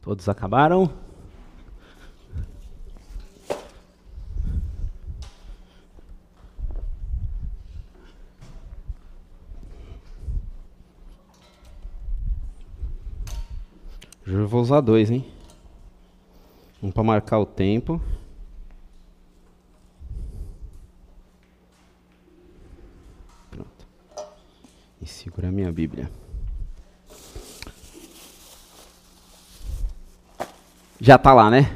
Todos acabaram? Eu vou usar dois, hein? Um para marcar o tempo. Pronto. E segura a minha Bíblia. Já está lá, né?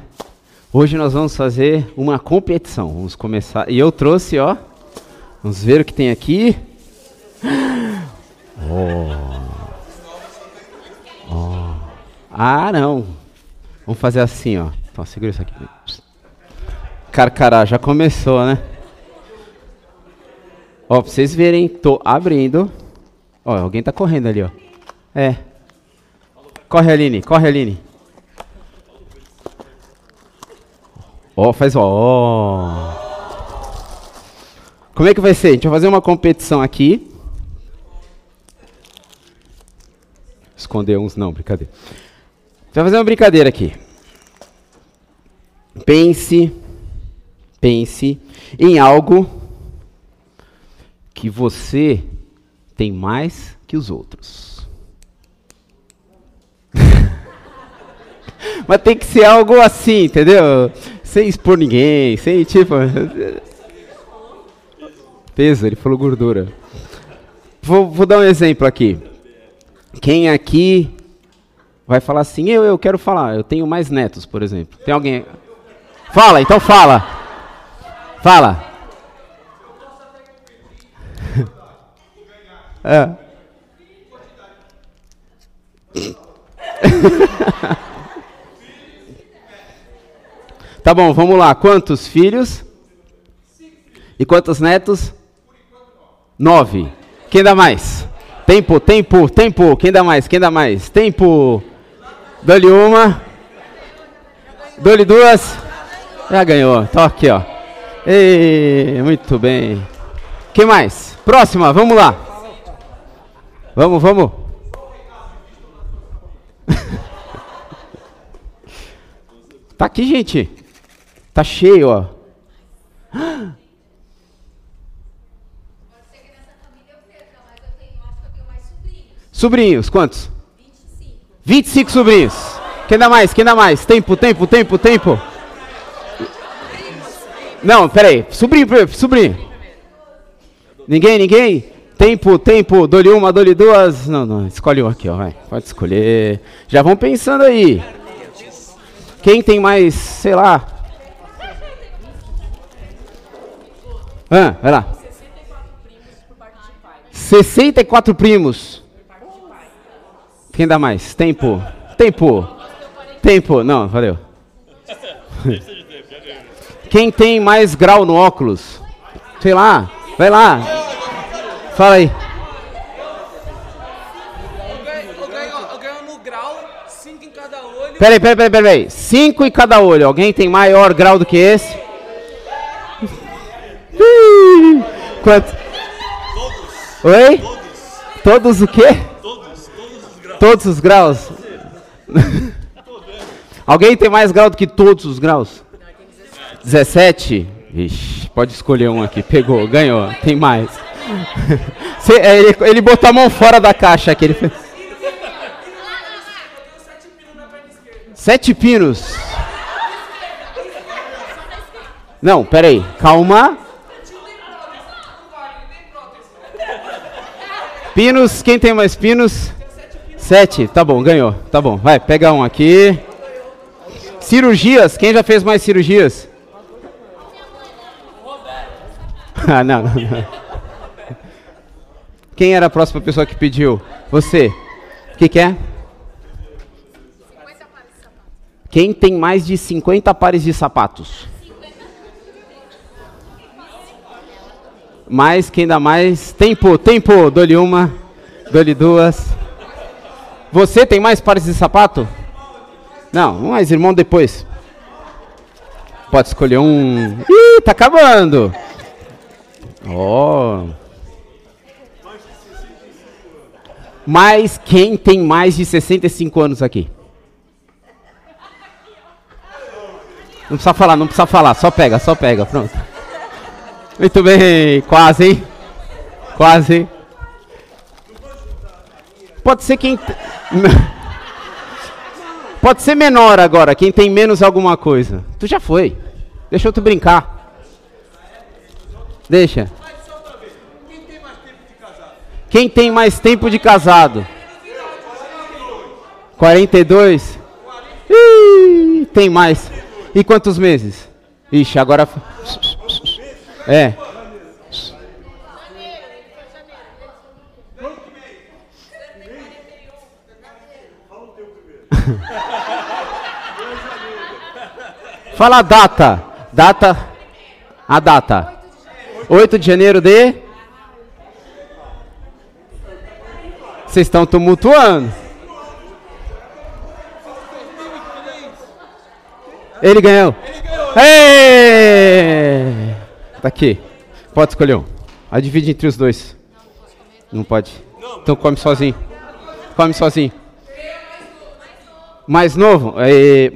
Hoje nós vamos fazer uma competição. Vamos começar. E eu trouxe, ó. Vamos ver o que tem aqui. Oh. Oh. Ah, não. Vamos fazer assim, ó. Então, segura isso aqui. Carcará, já começou, né? Ó, pra vocês verem, tô abrindo. Ó, alguém tá correndo ali, ó. É. Corre, Aline, corre, Aline. Ó, oh, faz ó. Oh. Como é que vai ser? A gente vai fazer uma competição aqui. Esconder uns não, brincadeira. A gente vai fazer uma brincadeira aqui. Pense, pense em algo que você tem mais que os outros. Mas tem que ser algo assim, entendeu? Sem expor ninguém, sem tipo. Peso, ele falou gordura. Vou, vou dar um exemplo aqui. Quem aqui vai falar assim, eu, eu quero falar, eu tenho mais netos, por exemplo. Tem alguém. Fala, então fala. Fala. é. Tá bom, vamos lá. Quantos filhos? E quantos netos? Nove. Quem dá mais? Tempo, tempo, tempo. Quem dá mais? Quem dá mais? Tempo. Dou-lhe uma. Dou-lhe duas. Já ganhou. Tô aqui, ó. Ei, muito bem. Quem mais? Próxima, vamos lá. Vamos, vamos. tá aqui, gente. Tá cheio, ó. Sobrinhos, quantos? 25. 25 sobrinhos. Quem dá mais? Quem dá mais? Tempo, tempo, tempo, tempo. Não, peraí. Sobrinho, sobrinho. Ninguém, ninguém? Tempo, tempo. Dou-lhe uma, dou-lhe duas. Não, não. Escolhe um aqui, ó. Vai. Pode escolher. Já vão pensando aí. Quem tem mais, sei lá, Ah, vai lá. 64 primos. Quem dá mais? Tempo. Tempo. Tempo. Não, valeu. Quem tem mais grau no óculos? Sei lá. Vai lá. Fala aí. Peraí, peraí, peraí, peraí. Cinco em cada olho. Alguém tem maior grau do que esse? Quanto? Todos. Oi? Todos. Todos o quê? Todos. Todos os graus. Todos os graus. Alguém tem mais grau do que todos os graus? 17? Vixe, pode escolher um aqui. Pegou, ganhou. Tem mais. Cê, é, ele, ele botou a mão fora da caixa aqui. Ele fez... Sete pinos. Não, peraí. Calma. Pinos, quem tem mais pinos? Sete, tá bom, ganhou. Tá bom, vai, pega um aqui. Cirurgias, quem já fez mais cirurgias? ah, não, não, não. Quem era a próxima pessoa que pediu? Você. O que, que é? Quem tem mais de 50 pares de sapatos? Mais, quem dá mais? Tempo, tempo, dou-lhe uma, dou-lhe duas. Você tem mais pares de sapato? Não, mais irmão depois. Pode escolher um. Ih, tá acabando. Oh. Mas quem tem mais de 65 anos aqui? Não precisa falar, não precisa falar, só pega, só pega, pronto. Muito bem, quase, hein? Quase. Pode ser quem. Pode ser menor agora, quem tem menos alguma coisa. Tu já foi. Deixa eu te brincar. Deixa. Quem tem mais tempo de casado? 42? Ih, tem mais. E quantos meses? Ixi, agora. É. Fala a data. Data. A data. 8 de janeiro de. Vocês estão tumultuando. Ele ganhou. Ei! Tá aqui. Pode escolher um. A divide entre os dois. Não pode. Então come sozinho. Come sozinho. Mais novo? É,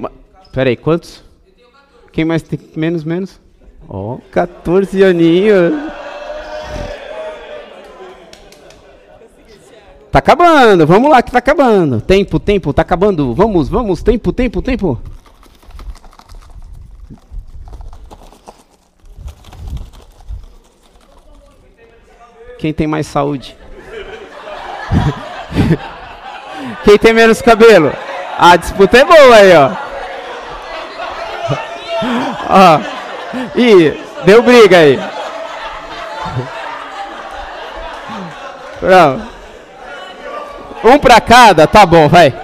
peraí, quantos? Quem mais tem menos, menos? Ó, oh, 14 aninhos. Tá acabando, vamos lá que tá acabando. Tempo, tempo, tá acabando. Vamos, vamos, tempo, tempo, tempo. Quem tem mais saúde? Quem tem menos cabelo? A disputa é boa aí, ó. ó. Ih, deu briga aí. Pronto. Um pra cada? Tá bom, vai.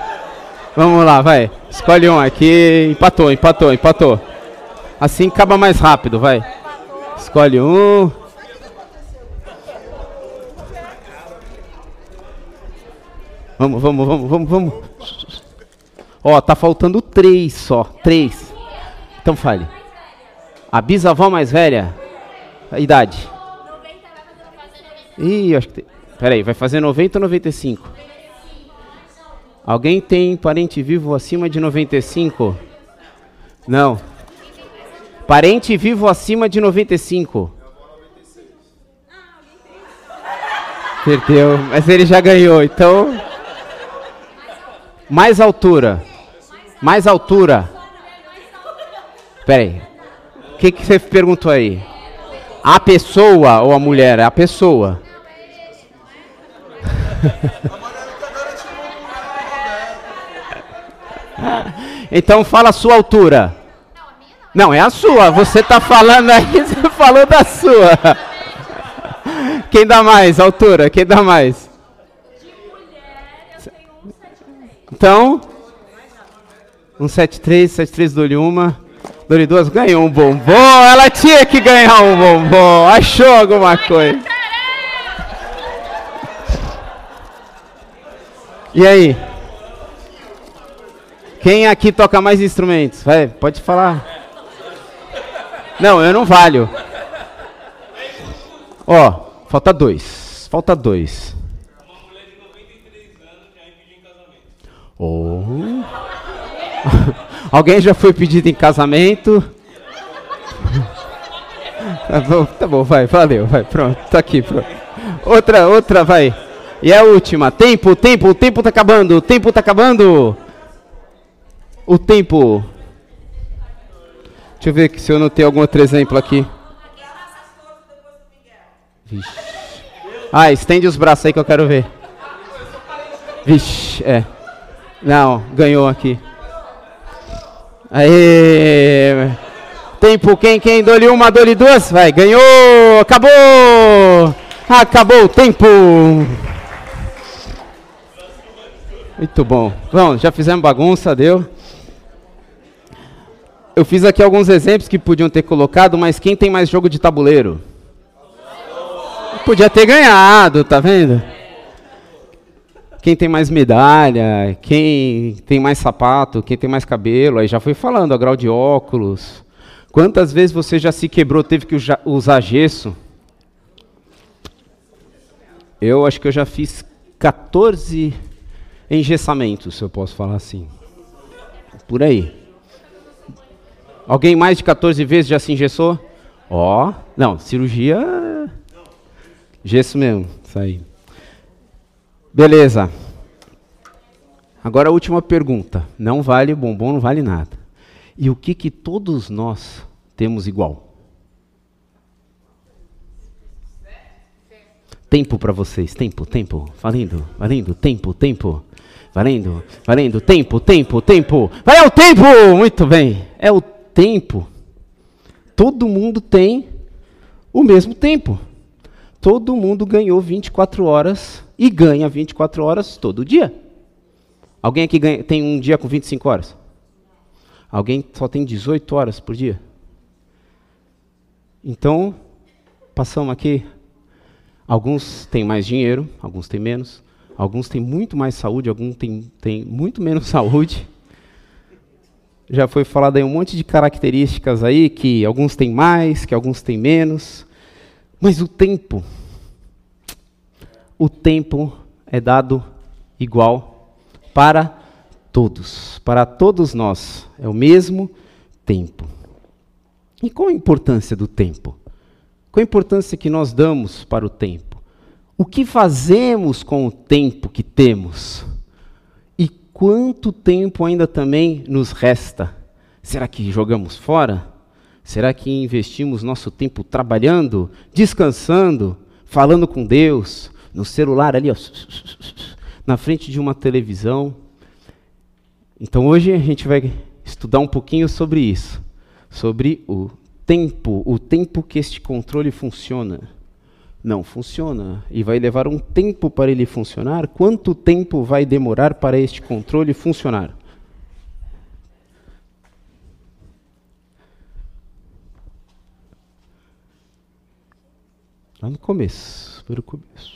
Vamos lá, vai. Escolhe um aqui. Empatou, empatou, empatou. Assim acaba mais rápido, vai. Escolhe um. Vamos, vamos, vamos, vamos, vamos. Ó, tá faltando três só. Três. Então fale. A bisavó mais velha? A idade? Ih, acho que tem. Peraí, vai fazer 90 ou 95? Alguém tem parente vivo acima de 95? Não. Parente vivo acima de 95? Perdeu, mas ele já ganhou, então. Mais altura. Mais altura. Peraí. O que, que você perguntou aí? A pessoa ou a mulher? A pessoa. então fala a sua altura. Não, é a sua. Você está falando aí, você falou da sua. Quem dá mais altura? Quem dá mais? Então, 173, 73 dou-lhe uma. Dou-lhe duas, ganhou um bombom. Ela tinha que ganhar um bombom. Achou alguma coisa. E aí? Quem aqui toca mais instrumentos? Vai, pode falar. Não, eu não valho. Ó, falta dois. Falta dois. Oh. Alguém já foi pedido em casamento? tá, bom, tá bom, vai, valeu, vai, pronto, tá aqui, pronto. Outra, outra, vai. E a última. Tempo, tempo, o tempo tá acabando, o tempo tá acabando. O tempo. Deixa eu ver se eu notei algum outro exemplo aqui. Vixe. Ah, estende os braços aí que eu quero ver. Vixe, é. Não, ganhou aqui. Aê! Tempo, quem, quem? Dole uma, dole duas? Vai, ganhou! Acabou! Acabou o tempo! Muito bom. Vamos, já fizemos bagunça, deu. Eu fiz aqui alguns exemplos que podiam ter colocado, mas quem tem mais jogo de tabuleiro? Podia ter ganhado, tá vendo? Quem tem mais medalha, quem tem mais sapato, quem tem mais cabelo, aí já foi falando, a grau de óculos. Quantas vezes você já se quebrou, teve que usar gesso? Eu acho que eu já fiz 14 engessamentos, se eu posso falar assim. Por aí. Alguém mais de 14 vezes já se engessou? Ó, oh, não, cirurgia. Gesso mesmo, isso aí. Beleza. Agora a última pergunta. Não vale bombom, não vale nada. E o que que todos nós temos igual? Tempo para vocês, tempo, tempo, valendo, valendo, tempo, tempo, valendo, valendo, tempo, tempo, tempo, vai o tempo, muito bem, é o tempo. Todo mundo tem o mesmo tempo. Todo mundo ganhou 24 horas e ganha 24 horas todo dia. Alguém aqui ganha, tem um dia com 25 horas? Alguém só tem 18 horas por dia? Então, passamos aqui Alguns têm mais dinheiro, alguns têm menos, alguns têm muito mais saúde, alguns têm, têm muito menos saúde. Já foi falado aí um monte de características aí, que alguns têm mais, que alguns têm menos. Mas o tempo, o tempo é dado igual para todos, para todos nós. É o mesmo tempo. E qual a importância do tempo? Qual a importância que nós damos para o tempo? O que fazemos com o tempo que temos? E quanto tempo ainda também nos resta? Será que jogamos fora? Será que investimos nosso tempo trabalhando, descansando, falando com Deus, no celular ali, ó, na frente de uma televisão? Então hoje a gente vai estudar um pouquinho sobre isso, sobre o tempo, o tempo que este controle funciona. Não funciona. E vai levar um tempo para ele funcionar. Quanto tempo vai demorar para este controle funcionar? Lá no começo, pelo começo.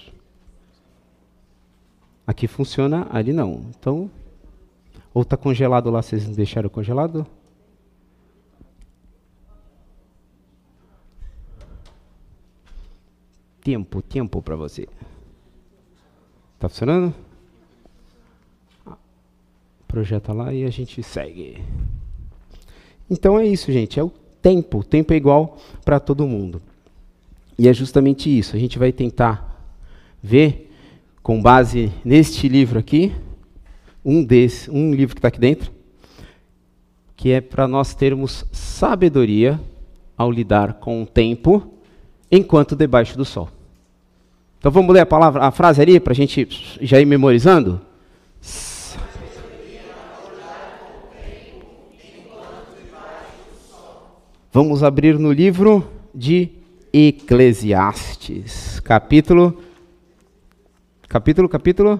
Aqui funciona, ali não. Então, ou está congelado lá, vocês deixaram congelado? tempo, tempo para você. Tá funcionando? Projeta lá e a gente segue. Então é isso, gente. É o tempo. O tempo é igual para todo mundo. E é justamente isso. A gente vai tentar ver, com base neste livro aqui, um desse, um livro que está aqui dentro, que é para nós termos sabedoria ao lidar com o tempo enquanto debaixo do sol. Então vamos ler a palavra, a frase ali para a gente já ir memorizando? Vamos abrir no livro de Eclesiastes, capítulo capítulo capítulo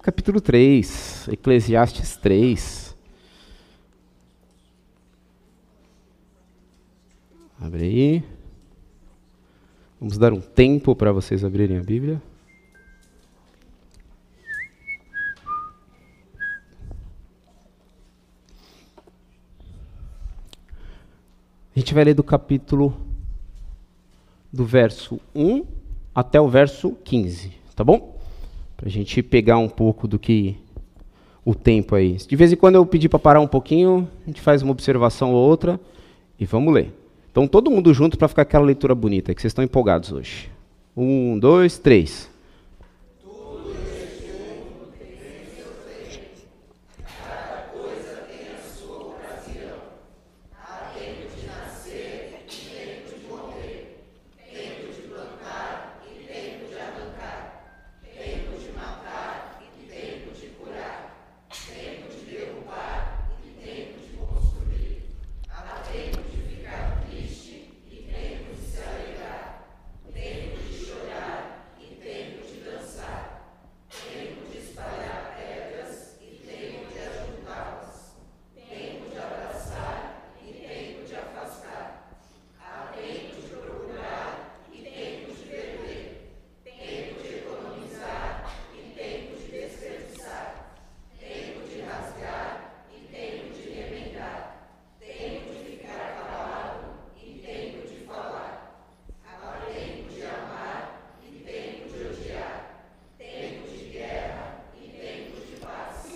capítulo 3, Eclesiastes 3. Abre aí. Vamos dar um tempo para vocês abrirem a Bíblia. A gente vai ler do capítulo do verso 1 até o verso 15, tá bom? Para a gente pegar um pouco do que o tempo aí. De vez em quando eu pedir para parar um pouquinho, a gente faz uma observação ou outra e vamos ler. Então, todo mundo junto para ficar aquela leitura bonita, que vocês estão empolgados hoje. Um, dois, três.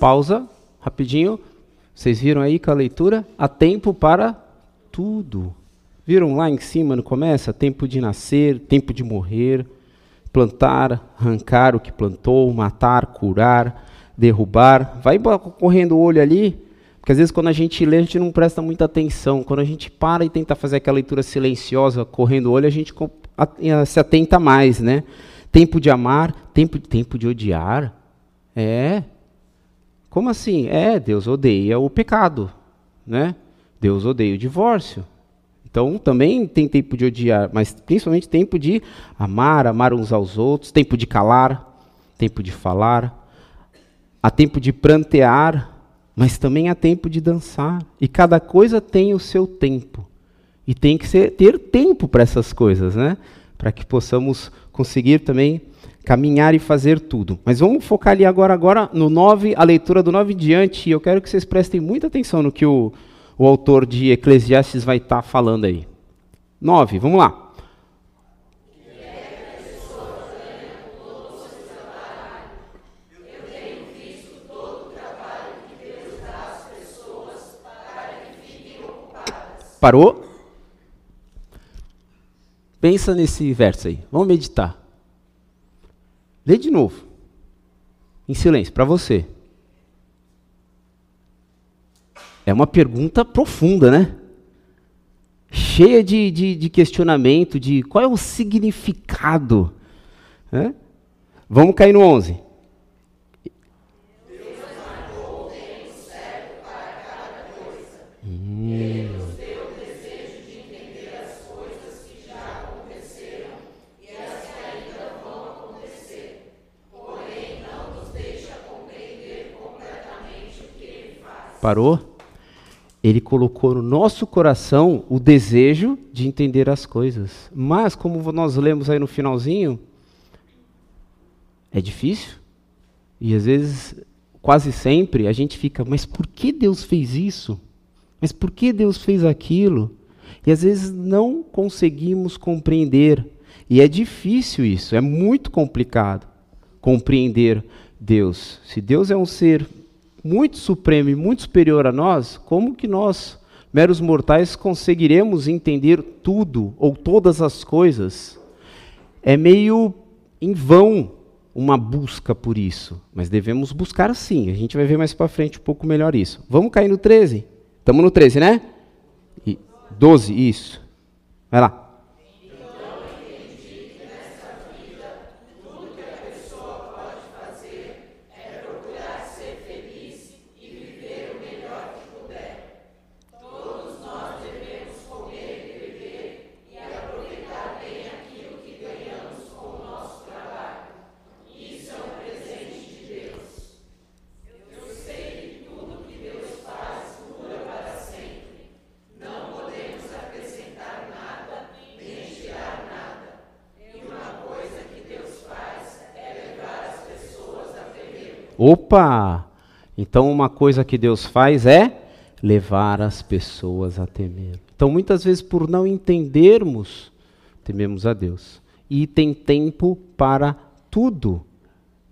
Pausa, rapidinho. Vocês viram aí com a leitura? Há tempo para tudo. Viram lá em cima no começo? Tempo de nascer, tempo de morrer, plantar, arrancar o que plantou, matar, curar, derrubar. Vai correndo o olho ali, porque às vezes quando a gente lê, a gente não presta muita atenção. Quando a gente para e tenta fazer aquela leitura silenciosa, correndo o olho, a gente se atenta mais, né? Tempo de amar, tempo, tempo de odiar. É. Como assim? É, Deus odeia o pecado, né? Deus odeia o divórcio. Então, também tem tempo de odiar, mas principalmente tempo de amar, amar uns aos outros, tempo de calar, tempo de falar, há tempo de prantear, mas também há tempo de dançar. E cada coisa tem o seu tempo. E tem que ser, ter tempo para essas coisas, né? Para que possamos conseguir também caminhar e fazer tudo. Mas vamos focar ali agora, agora no 9, a leitura do 9 em diante, e eu quero que vocês prestem muita atenção no que o o autor de Eclesiastes vai estar tá falando aí. 9, vamos lá. Parou? Pensa nesse verso aí. Vamos meditar. Lê de novo. Em silêncio, para você. É uma pergunta profunda, né? Cheia de, de, de questionamento, de qual é o significado. Né? Vamos cair no 11. Parou? ele colocou no nosso coração o desejo de entender as coisas. Mas, como nós lemos aí no finalzinho, é difícil. E às vezes, quase sempre, a gente fica, mas por que Deus fez isso? Mas por que Deus fez aquilo? E às vezes não conseguimos compreender. E é difícil isso, é muito complicado compreender Deus. Se Deus é um ser muito supremo e muito superior a nós, como que nós, meros mortais, conseguiremos entender tudo ou todas as coisas? É meio em vão uma busca por isso, mas devemos buscar sim. A gente vai ver mais para frente um pouco melhor isso. Vamos cair no 13? Estamos no 13, né? E 12, isso. Vai lá. Opa! Então, uma coisa que Deus faz é levar as pessoas a temer. Então, muitas vezes, por não entendermos, tememos a Deus. E tem tempo para tudo.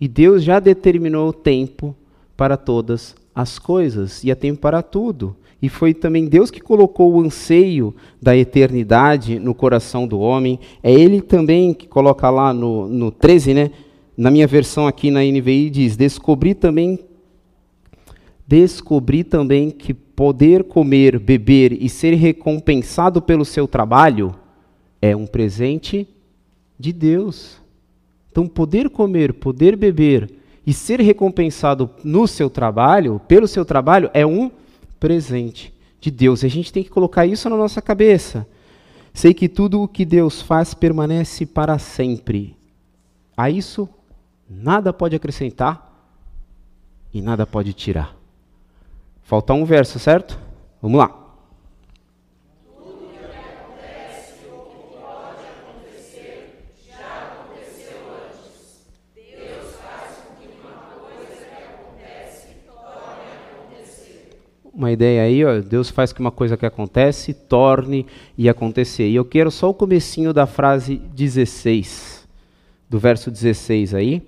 E Deus já determinou o tempo para todas as coisas, e há tempo para tudo. E foi também Deus que colocou o anseio da eternidade no coração do homem. É Ele também que coloca lá no, no 13, né? Na minha versão aqui na NVI diz: descobri também descobri também que poder comer, beber e ser recompensado pelo seu trabalho é um presente de Deus. Então, poder comer, poder beber e ser recompensado no seu trabalho, pelo seu trabalho, é um presente de Deus. E a gente tem que colocar isso na nossa cabeça. Sei que tudo o que Deus faz permanece para sempre. A isso Nada pode acrescentar e nada pode tirar. Falta um verso, certo? Vamos lá. uma ideia aí, ó, Deus faz que uma coisa que acontece torne e acontecer. E eu quero só o comecinho da frase 16, do verso 16 aí.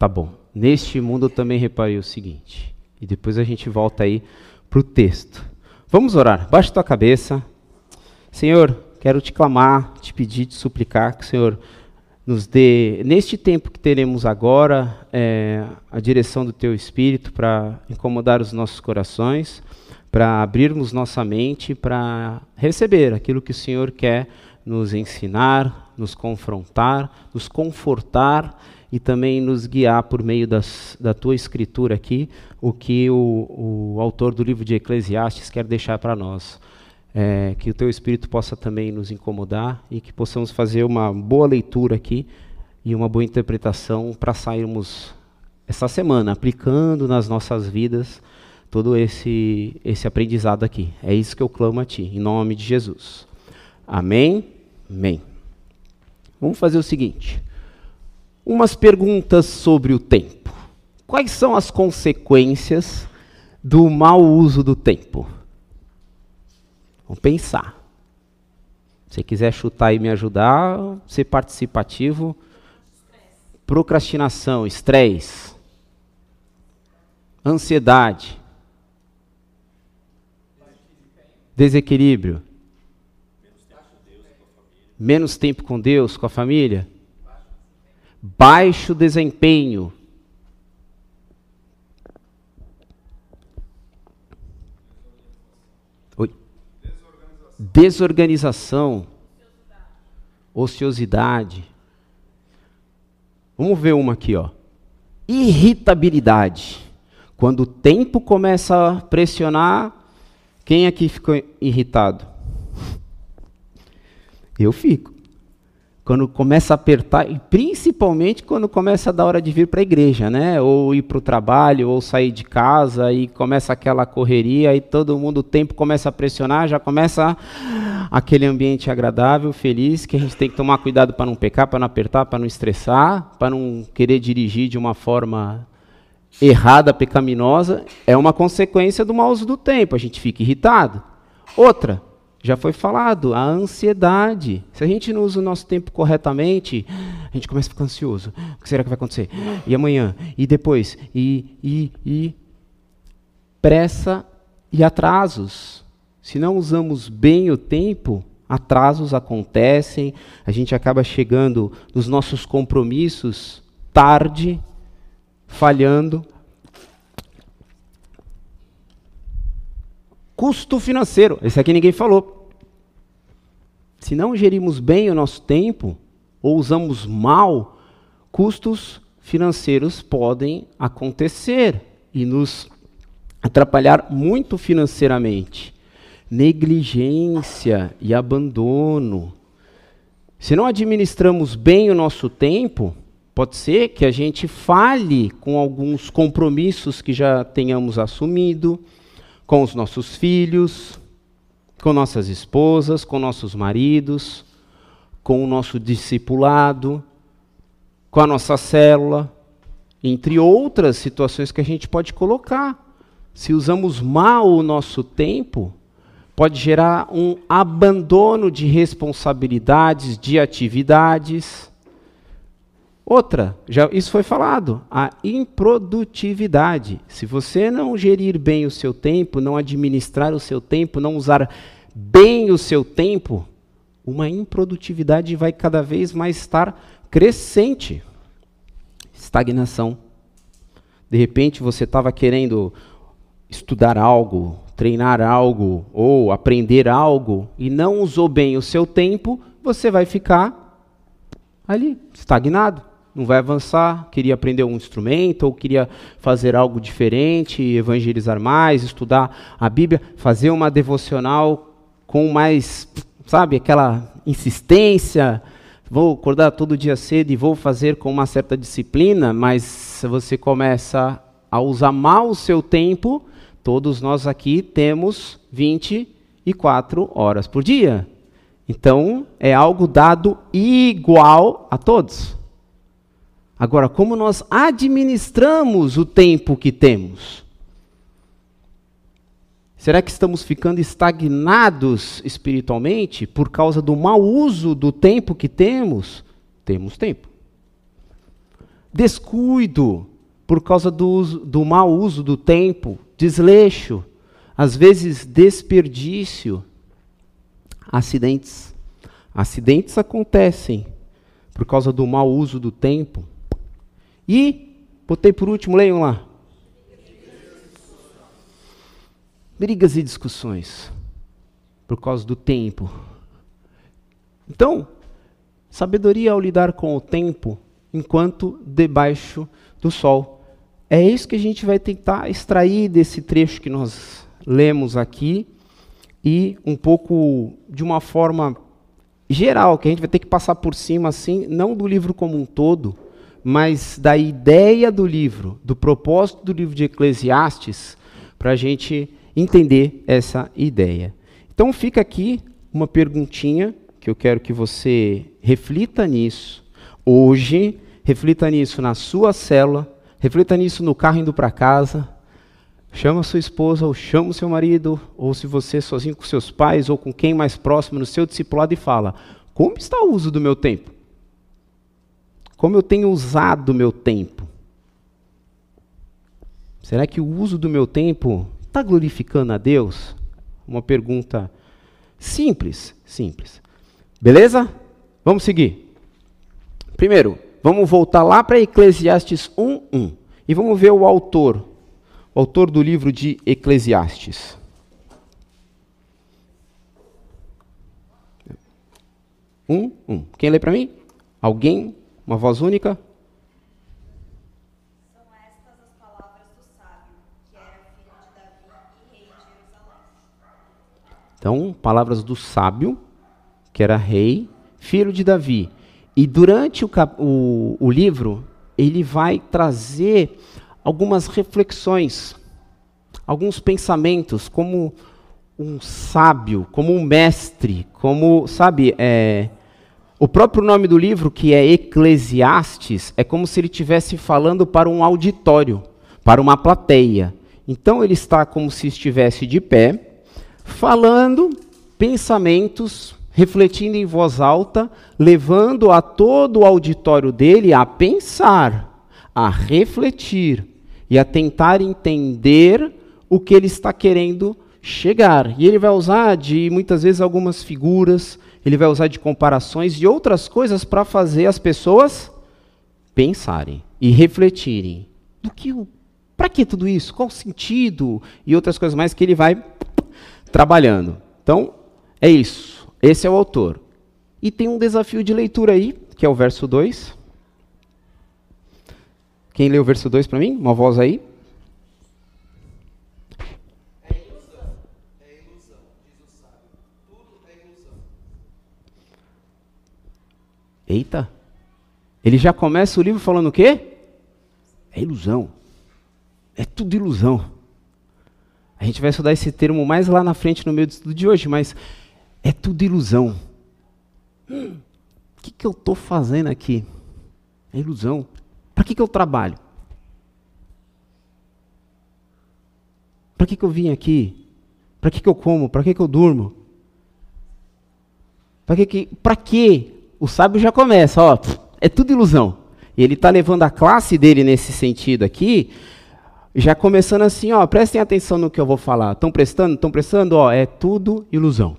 Tá bom. Neste mundo eu também reparei o seguinte. E depois a gente volta aí para o texto. Vamos orar. Baixa tua cabeça. Senhor, quero te clamar, te pedir, te suplicar que o Senhor nos dê, neste tempo que teremos agora, é, a direção do Teu Espírito para incomodar os nossos corações, para abrirmos nossa mente, para receber aquilo que o Senhor quer nos ensinar, nos confrontar, nos confortar e também nos guiar por meio das, da tua escritura aqui, o que o, o autor do livro de Eclesiastes quer deixar para nós. É, que o teu Espírito possa também nos incomodar e que possamos fazer uma boa leitura aqui e uma boa interpretação para sairmos essa semana aplicando nas nossas vidas todo esse, esse aprendizado aqui. É isso que eu clamo a Ti, em nome de Jesus. Amém? Amém. Vamos fazer o seguinte: umas perguntas sobre o tempo. Quais são as consequências do mau uso do tempo? Vamos pensar. Se quiser chutar e me ajudar, ser participativo. Procrastinação, estresse, ansiedade, desequilíbrio, menos tempo com Deus, com a família, baixo desempenho. Oi. Desorganização. Ociosidade. Vamos ver uma aqui, ó. Irritabilidade. Quando o tempo começa a pressionar, quem aqui ficou irritado? Eu fico. Quando começa a apertar, e principalmente quando começa a dar hora de vir para a igreja, né? Ou ir para o trabalho, ou sair de casa, e começa aquela correria, e todo mundo, o tempo começa a pressionar, já começa aquele ambiente agradável, feliz, que a gente tem que tomar cuidado para não pecar, para não apertar, para não estressar, para não querer dirigir de uma forma errada, pecaminosa, é uma consequência do mau uso do tempo, a gente fica irritado. Outra, já foi falado, a ansiedade. Se a gente não usa o nosso tempo corretamente, a gente começa a ficar ansioso. O que será que vai acontecer? E amanhã? E depois? E, e, e. Pressa e atrasos. Se não usamos bem o tempo, atrasos acontecem, a gente acaba chegando nos nossos compromissos tarde, falhando. Custo financeiro, esse aqui ninguém falou. Se não gerimos bem o nosso tempo, ou usamos mal, custos financeiros podem acontecer e nos atrapalhar muito financeiramente. Negligência e abandono. Se não administramos bem o nosso tempo, Pode ser que a gente fale com alguns compromissos que já tenhamos assumido, com os nossos filhos, com nossas esposas, com nossos maridos, com o nosso discipulado, com a nossa célula, entre outras situações que a gente pode colocar. Se usamos mal o nosso tempo, pode gerar um abandono de responsabilidades, de atividades Outra, já isso foi falado, a improdutividade. Se você não gerir bem o seu tempo, não administrar o seu tempo, não usar bem o seu tempo, uma improdutividade vai cada vez mais estar crescente. Estagnação. De repente você estava querendo estudar algo, treinar algo ou aprender algo e não usou bem o seu tempo, você vai ficar ali, estagnado não vai avançar, queria aprender um instrumento, ou queria fazer algo diferente, evangelizar mais, estudar a Bíblia, fazer uma devocional com mais, sabe, aquela insistência. Vou acordar todo dia cedo e vou fazer com uma certa disciplina, mas você começa a usar mal o seu tempo, todos nós aqui temos 24 horas por dia. Então, é algo dado igual a todos. Agora, como nós administramos o tempo que temos? Será que estamos ficando estagnados espiritualmente por causa do mau uso do tempo que temos? Temos tempo. descuido, por causa do, uso, do mau uso do tempo, desleixo, às vezes desperdício, acidentes. Acidentes acontecem por causa do mau uso do tempo. E, botei por último, leiam lá. Brigas e discussões por causa do tempo. Então, sabedoria ao lidar com o tempo enquanto debaixo do sol. É isso que a gente vai tentar extrair desse trecho que nós lemos aqui e um pouco de uma forma geral, que a gente vai ter que passar por cima, assim, não do livro como um todo, mas da ideia do livro, do propósito do livro de Eclesiastes, para a gente entender essa ideia. Então fica aqui uma perguntinha que eu quero que você reflita nisso hoje, reflita nisso na sua célula, reflita nisso no carro indo para casa, Chama sua esposa, ou chama o seu marido, ou se você sozinho com seus pais, ou com quem mais próximo no seu discipulado, e fala: Como está o uso do meu tempo? Como eu tenho usado o meu tempo? Será que o uso do meu tempo está glorificando a Deus? Uma pergunta simples, simples. Beleza? Vamos seguir. Primeiro, vamos voltar lá para Eclesiastes 1:1 e vamos ver o autor autor do livro de Eclesiastes. Um, um. Quem lê para mim? Alguém? Uma voz única? São estas as palavras do sábio, que era filho de Davi e rei de Jerusalém. Então, palavras do sábio, que era rei, filho de Davi. E durante o, o, o livro, ele vai trazer algumas reflexões, alguns pensamentos, como um sábio, como um mestre, como, sabe, é, o próprio nome do livro, que é Eclesiastes, é como se ele estivesse falando para um auditório, para uma plateia. Então ele está como se estivesse de pé, falando pensamentos, refletindo em voz alta, levando a todo o auditório dele a pensar, a refletir, e a tentar entender o que ele está querendo chegar. E ele vai usar de muitas vezes algumas figuras, ele vai usar de comparações e outras coisas para fazer as pessoas pensarem e refletirem. Do que para que tudo isso? Qual o sentido? E outras coisas mais que ele vai trabalhando. Então, é isso. Esse é o autor. E tem um desafio de leitura aí, que é o verso 2. Quem lê o verso 2 para mim? Uma voz aí. É ilusão, é ilusão, diz o sábio. Tudo é ilusão. Eita! Ele já começa o livro falando o quê? É ilusão. É tudo ilusão. A gente vai estudar esse termo mais lá na frente no meio do estudo de hoje, mas é tudo ilusão. Hum, o que, que eu estou fazendo aqui? É ilusão. Para que, que eu trabalho? Para que, que eu vim aqui? Para que, que eu como? Para que, que eu durmo? Para que, que, que? O sábio já começa, ó, é tudo ilusão. E ele está levando a classe dele nesse sentido aqui, já começando assim, ó, prestem atenção no que eu vou falar. Estão prestando? Estão prestando? Ó, é tudo ilusão.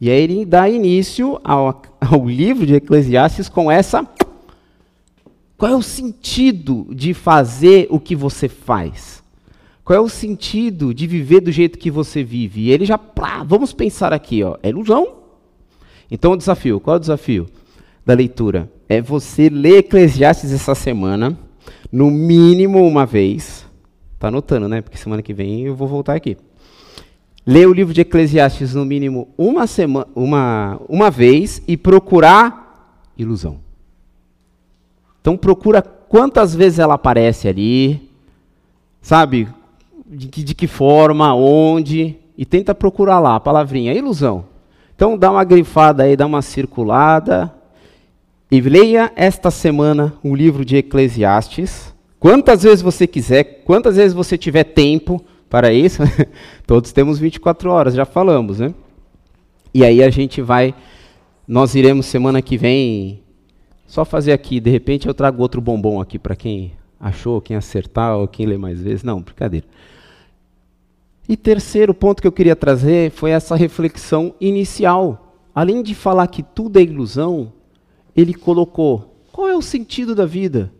E aí ele dá início ao, ao livro de Eclesiastes com essa qual é o sentido de fazer o que você faz? Qual é o sentido de viver do jeito que você vive? E ele já, plá, vamos pensar aqui, ó, é ilusão. Então o desafio, qual é o desafio da leitura? É você ler Eclesiastes essa semana, no mínimo uma vez. Tá anotando, né? Porque semana que vem eu vou voltar aqui. Ler o livro de Eclesiastes no mínimo uma, semana, uma, uma vez e procurar ilusão. Então procura quantas vezes ela aparece ali, sabe? De que, de que forma, onde, e tenta procurar lá a palavrinha, ilusão. Então dá uma grifada aí, dá uma circulada, e leia esta semana o livro de Eclesiastes, quantas vezes você quiser, quantas vezes você tiver tempo para isso, todos temos 24 horas, já falamos, né? E aí a gente vai, nós iremos semana que vem Só fazer aqui, de repente eu trago outro bombom aqui para quem achou, quem acertar ou quem lê mais vezes. Não, brincadeira. E terceiro ponto que eu queria trazer foi essa reflexão inicial. Além de falar que tudo é ilusão, ele colocou: qual é o sentido da vida?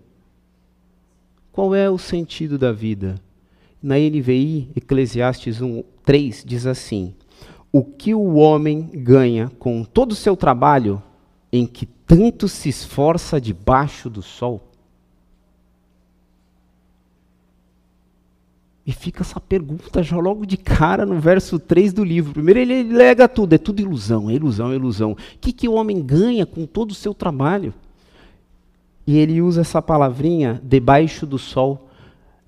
Qual é o sentido da vida? Na NVI, Eclesiastes 1, 3 diz assim: O que o homem ganha com todo o seu trabalho, em que tanto se esforça debaixo do sol? E fica essa pergunta já logo de cara no verso 3 do livro. Primeiro ele lega tudo, é tudo ilusão, é ilusão, é ilusão. O que, que o homem ganha com todo o seu trabalho? E ele usa essa palavrinha, debaixo do sol,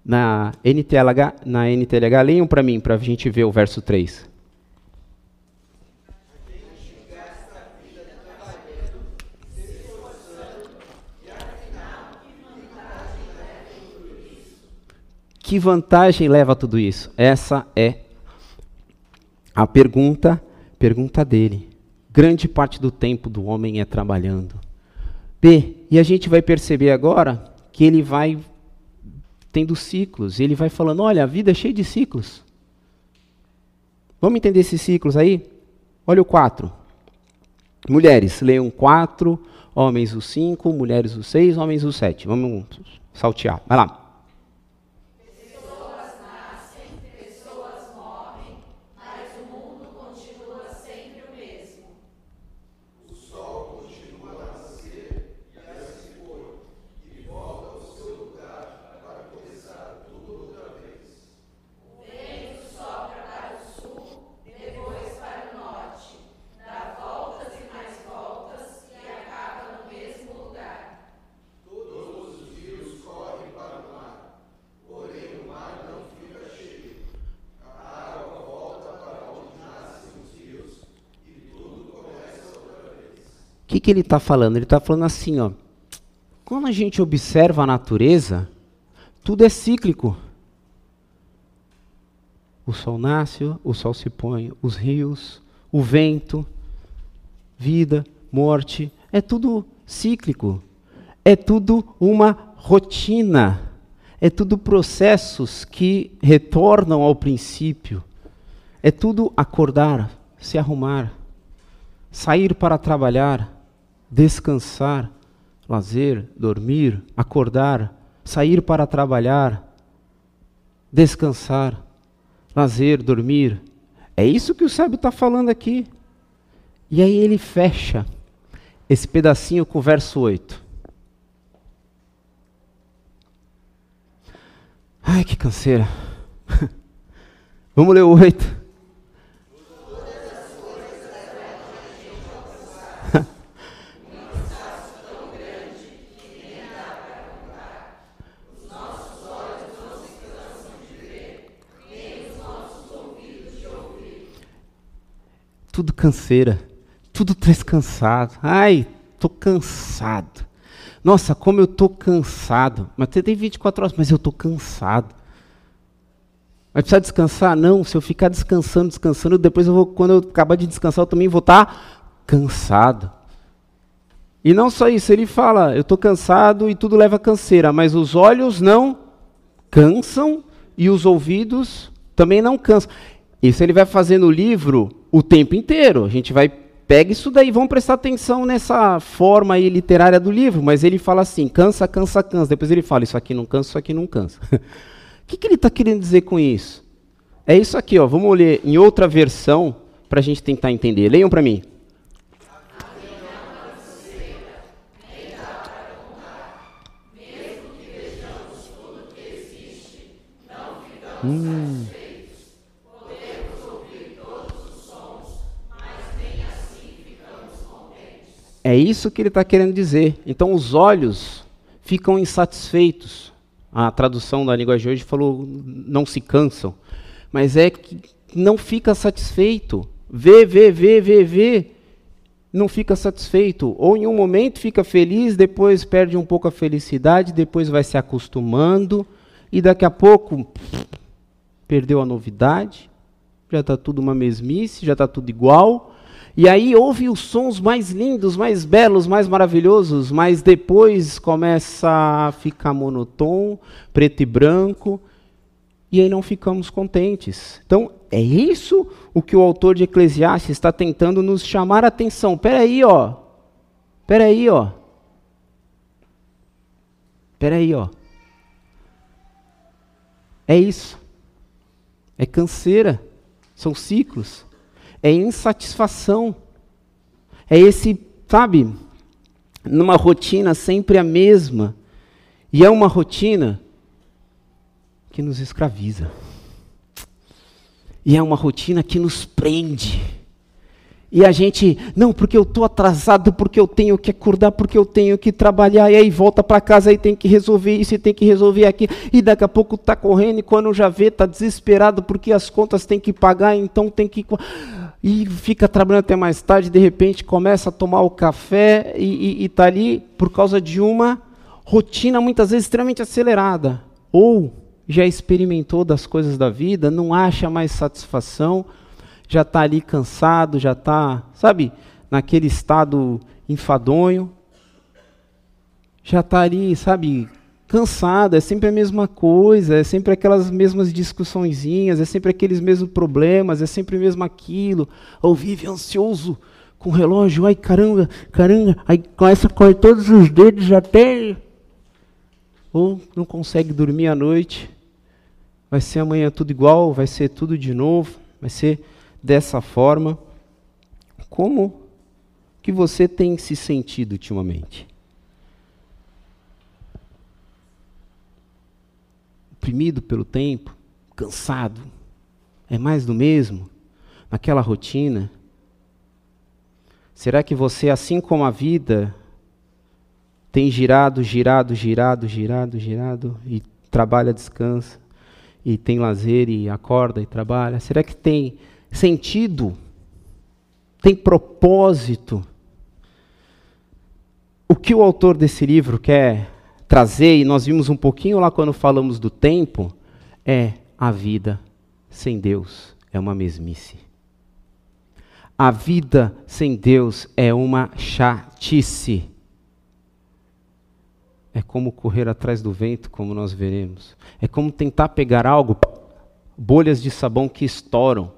na NTLH. Na NTLH leiam para mim, para a gente ver o verso 3. Que vantagem leva tudo isso? Essa é a pergunta, pergunta dele. Grande parte do tempo do homem é trabalhando. B, e a gente vai perceber agora que ele vai tendo ciclos, ele vai falando, olha, a vida é cheia de ciclos. Vamos entender esses ciclos aí? Olha o 4. Mulheres, leiam 4, homens o 5, mulheres o 6, homens o 7. Vamos saltear. Vai lá. Que, que ele está falando? Ele está falando assim, ó. Quando a gente observa a natureza, tudo é cíclico. O sol nasce, o sol se põe, os rios, o vento, vida, morte, é tudo cíclico. É tudo uma rotina. É tudo processos que retornam ao princípio. É tudo acordar, se arrumar, sair para trabalhar, descansar, lazer, dormir, acordar, sair para trabalhar, descansar, lazer, dormir. É isso que o sábio está falando aqui. E aí ele fecha esse pedacinho com o verso 8. Ai, que canseira. Vamos ler o 8. Tudo canseira, tudo descansado. Ai, tô cansado. Nossa, como eu tô cansado. Mas você tem 24 horas, mas eu tô cansado. Mas precisa descansar? Não, se eu ficar descansando, descansando, depois eu vou, quando eu acabar de descansar, eu também vou estar tá cansado. E não só isso, ele fala, eu estou cansado e tudo leva a canseira, mas os olhos não cansam e os ouvidos também não cansam. Isso ele vai fazer no livro o tempo inteiro. A gente vai pega isso daí, vamos prestar atenção nessa forma aí literária do livro, mas ele fala assim, cansa, cansa, cansa. Depois ele fala, isso aqui não cansa, isso aqui não cansa. O que, que ele está querendo dizer com isso? É isso aqui, ó. Vamos ler em outra versão para a gente tentar entender. Leiam para mim. Hum. É isso que ele está querendo dizer. Então, os olhos ficam insatisfeitos. A tradução da língua de hoje falou não se cansam. Mas é que não fica satisfeito. Vê, vê, vê, vê, vê. Não fica satisfeito. Ou em um momento fica feliz, depois perde um pouco a felicidade, depois vai se acostumando. E daqui a pouco perdeu a novidade. Já está tudo uma mesmice, já está tudo igual E aí ouve os sons mais lindos, mais belos, mais maravilhosos, mas depois começa a ficar monotom, preto e branco, e aí não ficamos contentes. Então, é isso o que o autor de Eclesiastes está tentando nos chamar a atenção. Peraí, ó. Peraí, ó. Peraí, ó. É isso. É canseira. São ciclos é insatisfação. É esse, sabe, numa rotina sempre a mesma. E é uma rotina que nos escraviza. E é uma rotina que nos prende. E a gente, não, porque eu estou atrasado, porque eu tenho que acordar, porque eu tenho que trabalhar, e aí volta para casa e tem que resolver isso, e tem que resolver aquilo, e daqui a pouco está correndo, e quando já vê, está desesperado porque as contas tem que pagar, então tem que e fica trabalhando até mais tarde, de repente começa a tomar o café e está ali por causa de uma rotina muitas vezes extremamente acelerada. Ou já experimentou das coisas da vida, não acha mais satisfação, já está ali cansado, já está, sabe, naquele estado enfadonho, já está ali, sabe, cansado, é sempre a mesma coisa, é sempre aquelas mesmas discussõezinhas, é sempre aqueles mesmos problemas, é sempre mesmo aquilo. Ou vive ansioso com o relógio, ai caramba, caramba, aí começa a correr todos os dedos até. Ou não consegue dormir à noite. Vai ser amanhã tudo igual, vai ser tudo de novo, vai ser dessa forma. Como que você tem se sentido ultimamente? Oprimido pelo tempo, cansado, é mais do mesmo, naquela rotina? Será que você, assim como a vida, tem girado, girado, girado, girado, girado, e trabalha, descansa, e tem lazer, e acorda e trabalha? Será que tem sentido? Tem propósito? O que o autor desse livro quer trazer, e nós vimos um pouquinho lá quando falamos do tempo, é a vida sem Deus é uma mesmice. A vida sem Deus é uma chatice. É como correr atrás do vento, como nós veremos. É como tentar pegar algo, bolhas de sabão que estouram.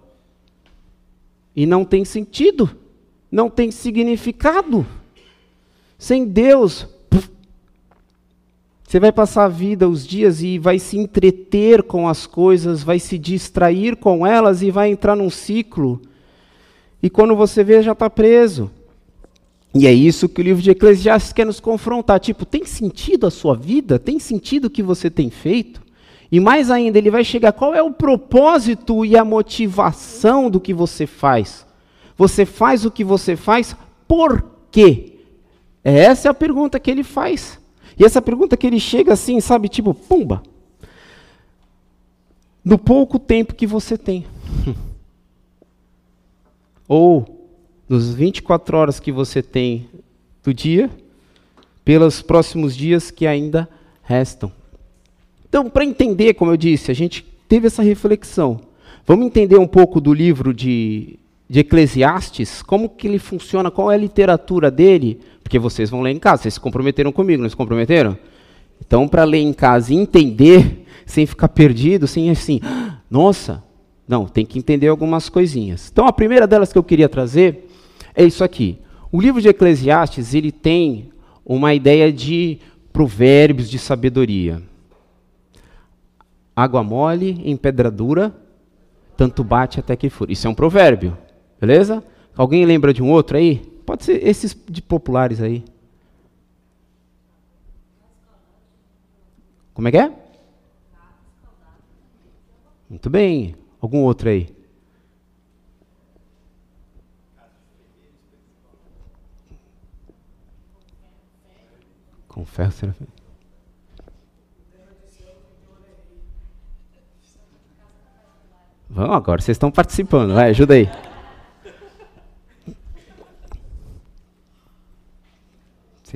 E não tem sentido, não tem significado. Sem Deus, você vai passar a vida, os dias, e vai se entreter com as coisas, vai se distrair com elas e vai entrar num ciclo. E quando você vê, já está preso. E é isso que o livro de Eclesiastes quer nos confrontar. Tipo, tem sentido a sua vida? Tem sentido o que você tem feito? E mais ainda, ele vai chegar, qual é o propósito e a motivação do que você faz? Você faz o que você faz por quê? Essa é a pergunta que ele faz. E essa pergunta que ele chega assim, sabe, tipo, pumba. No pouco tempo que você tem. Ou nos 24 horas que você tem do dia, pelos próximos dias que ainda restam. Então, para entender, como eu disse, a gente teve essa reflexão. Vamos entender um pouco do livro de, de Eclesiastes, como que ele funciona, qual é a literatura dele, porque vocês vão ler em casa, vocês se comprometeram comigo, não se comprometeram? Então, para ler em casa e entender, sem ficar perdido, sem assim, nossa, não, tem que entender algumas coisinhas. Então, a primeira delas que eu queria trazer é isso aqui. O livro de Eclesiastes, ele tem uma ideia de provérbios de sabedoria. Água mole em pedra dura, tanto bate até que for. Isso é um provérbio, beleza? Alguém lembra de um outro aí? Pode ser esses de populares aí. Como é que é? Muito bem. Algum outro aí? Com ferro será feito. Vamos agora, vocês estão participando, vai, ajuda aí.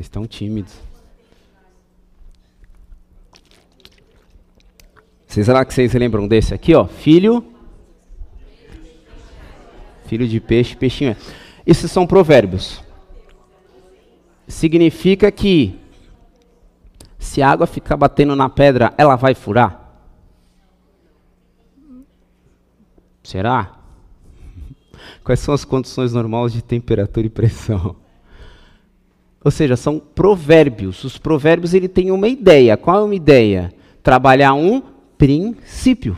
Vocês estão tímidos. Será que vocês lembram desse aqui, ó? Filho. Filho de peixe, peixinho. Esses são provérbios. Significa que se a água ficar batendo na pedra, ela vai furar? Será? Quais são as condições normais de temperatura e pressão? Ou seja, são provérbios. Os provérbios ele tem uma ideia. Qual é uma ideia? Trabalhar um princípio.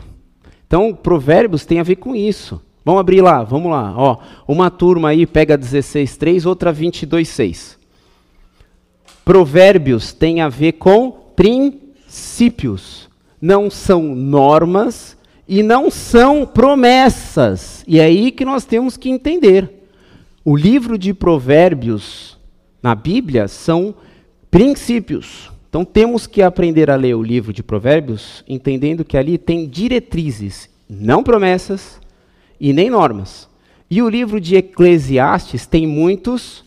Então, provérbios tem a ver com isso. Vamos abrir lá, vamos lá. Ó, uma turma aí pega 16:3, outra 22:6. Provérbios tem a ver com princípios. Não são normas e não são promessas. E é aí que nós temos que entender. O livro de Provérbios na Bíblia são princípios. Então temos que aprender a ler o livro de Provérbios entendendo que ali tem diretrizes, não promessas e nem normas. E o livro de Eclesiastes tem muitos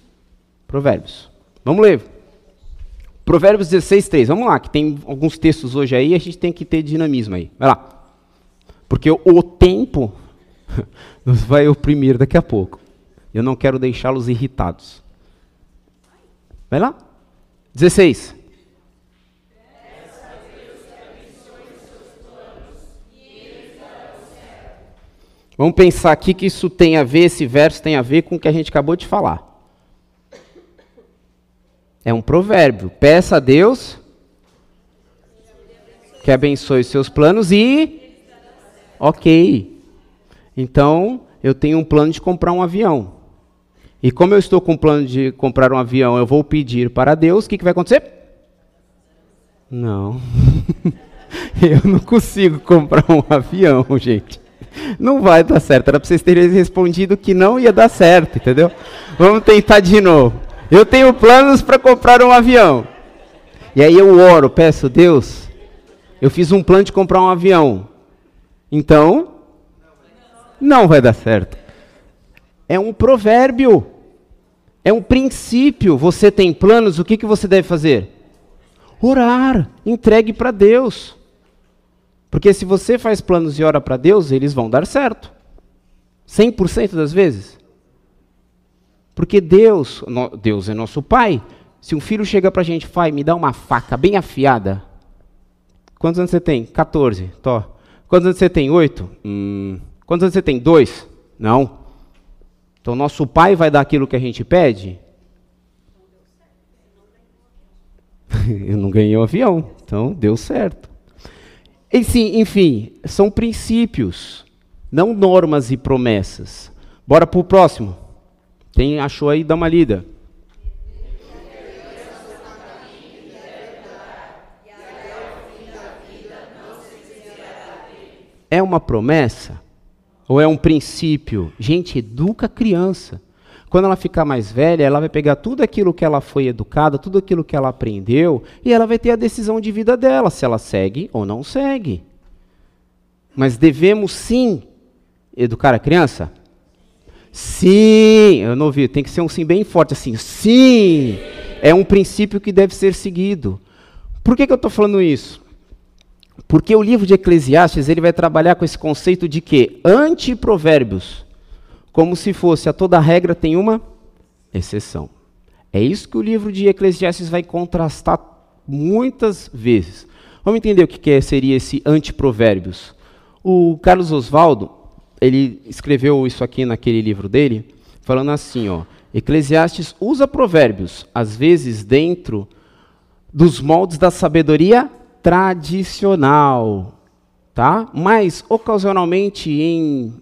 provérbios. Vamos ler. Provérbios 16, 3. Vamos lá, que tem alguns textos hoje aí, a gente tem que ter dinamismo aí. Vai lá. Porque o tempo nos vai oprimir daqui a pouco. Eu não quero deixá-los irritados. Vai lá. 16. Vamos pensar aqui que isso tem a ver, esse verso tem a ver com o que a gente acabou de falar. É um provérbio. Peça a Deus que abençoe seus planos e. Ok. Então, eu tenho um plano de comprar um avião. E como eu estou com o plano de comprar um avião, eu vou pedir para Deus, o que, que vai acontecer? Não. eu não consigo comprar um avião, gente. Não vai dar certo. Era para vocês terem respondido que não ia dar certo, entendeu? Vamos tentar de novo. Eu tenho planos para comprar um avião. E aí eu oro, peço, Deus, eu fiz um plano de comprar um avião. Então, não vai dar certo. É um provérbio. É um princípio. Você tem planos, o que, que você deve fazer? Orar. Entregue para Deus. Porque se você faz planos e ora para Deus, eles vão dar certo. 100% das vezes. Porque Deus, Deus é nosso Pai. Se um filho chega para a gente, pai, me dá uma faca bem afiada. Quantos anos você tem? 14. Tó. Quantos anos você tem? 8? Hum. Quantos anos você tem? 2? Não. Então nosso Pai vai dar aquilo que a gente pede? Eu não ganhei o um avião, então deu certo. Enfim, enfim, são princípios, não normas e promessas. Bora para o próximo. Quem achou aí, dá uma lida. É uma promessa ou é um princípio? Gente, educa a criança. Quando ela ficar mais velha, ela vai pegar tudo aquilo que ela foi educada, tudo aquilo que ela aprendeu, e ela vai ter a decisão de vida dela, se ela segue ou não segue. Mas devemos sim educar a criança? Sim, eu não ouvi, tem que ser um sim bem forte assim. Sim, é um princípio que deve ser seguido. Por que, que eu estou falando isso? Porque o livro de Eclesiastes ele vai trabalhar com esse conceito de que antiprovérbios, como se fosse a toda regra tem uma exceção. É isso que o livro de Eclesiastes vai contrastar muitas vezes. Vamos entender o que, que seria esse antiprovérbios. O Carlos Oswaldo, ele escreveu isso aqui naquele livro dele, falando assim, ó, Eclesiastes usa provérbios, às vezes dentro dos moldes da sabedoria tradicional, tá? Mas ocasionalmente em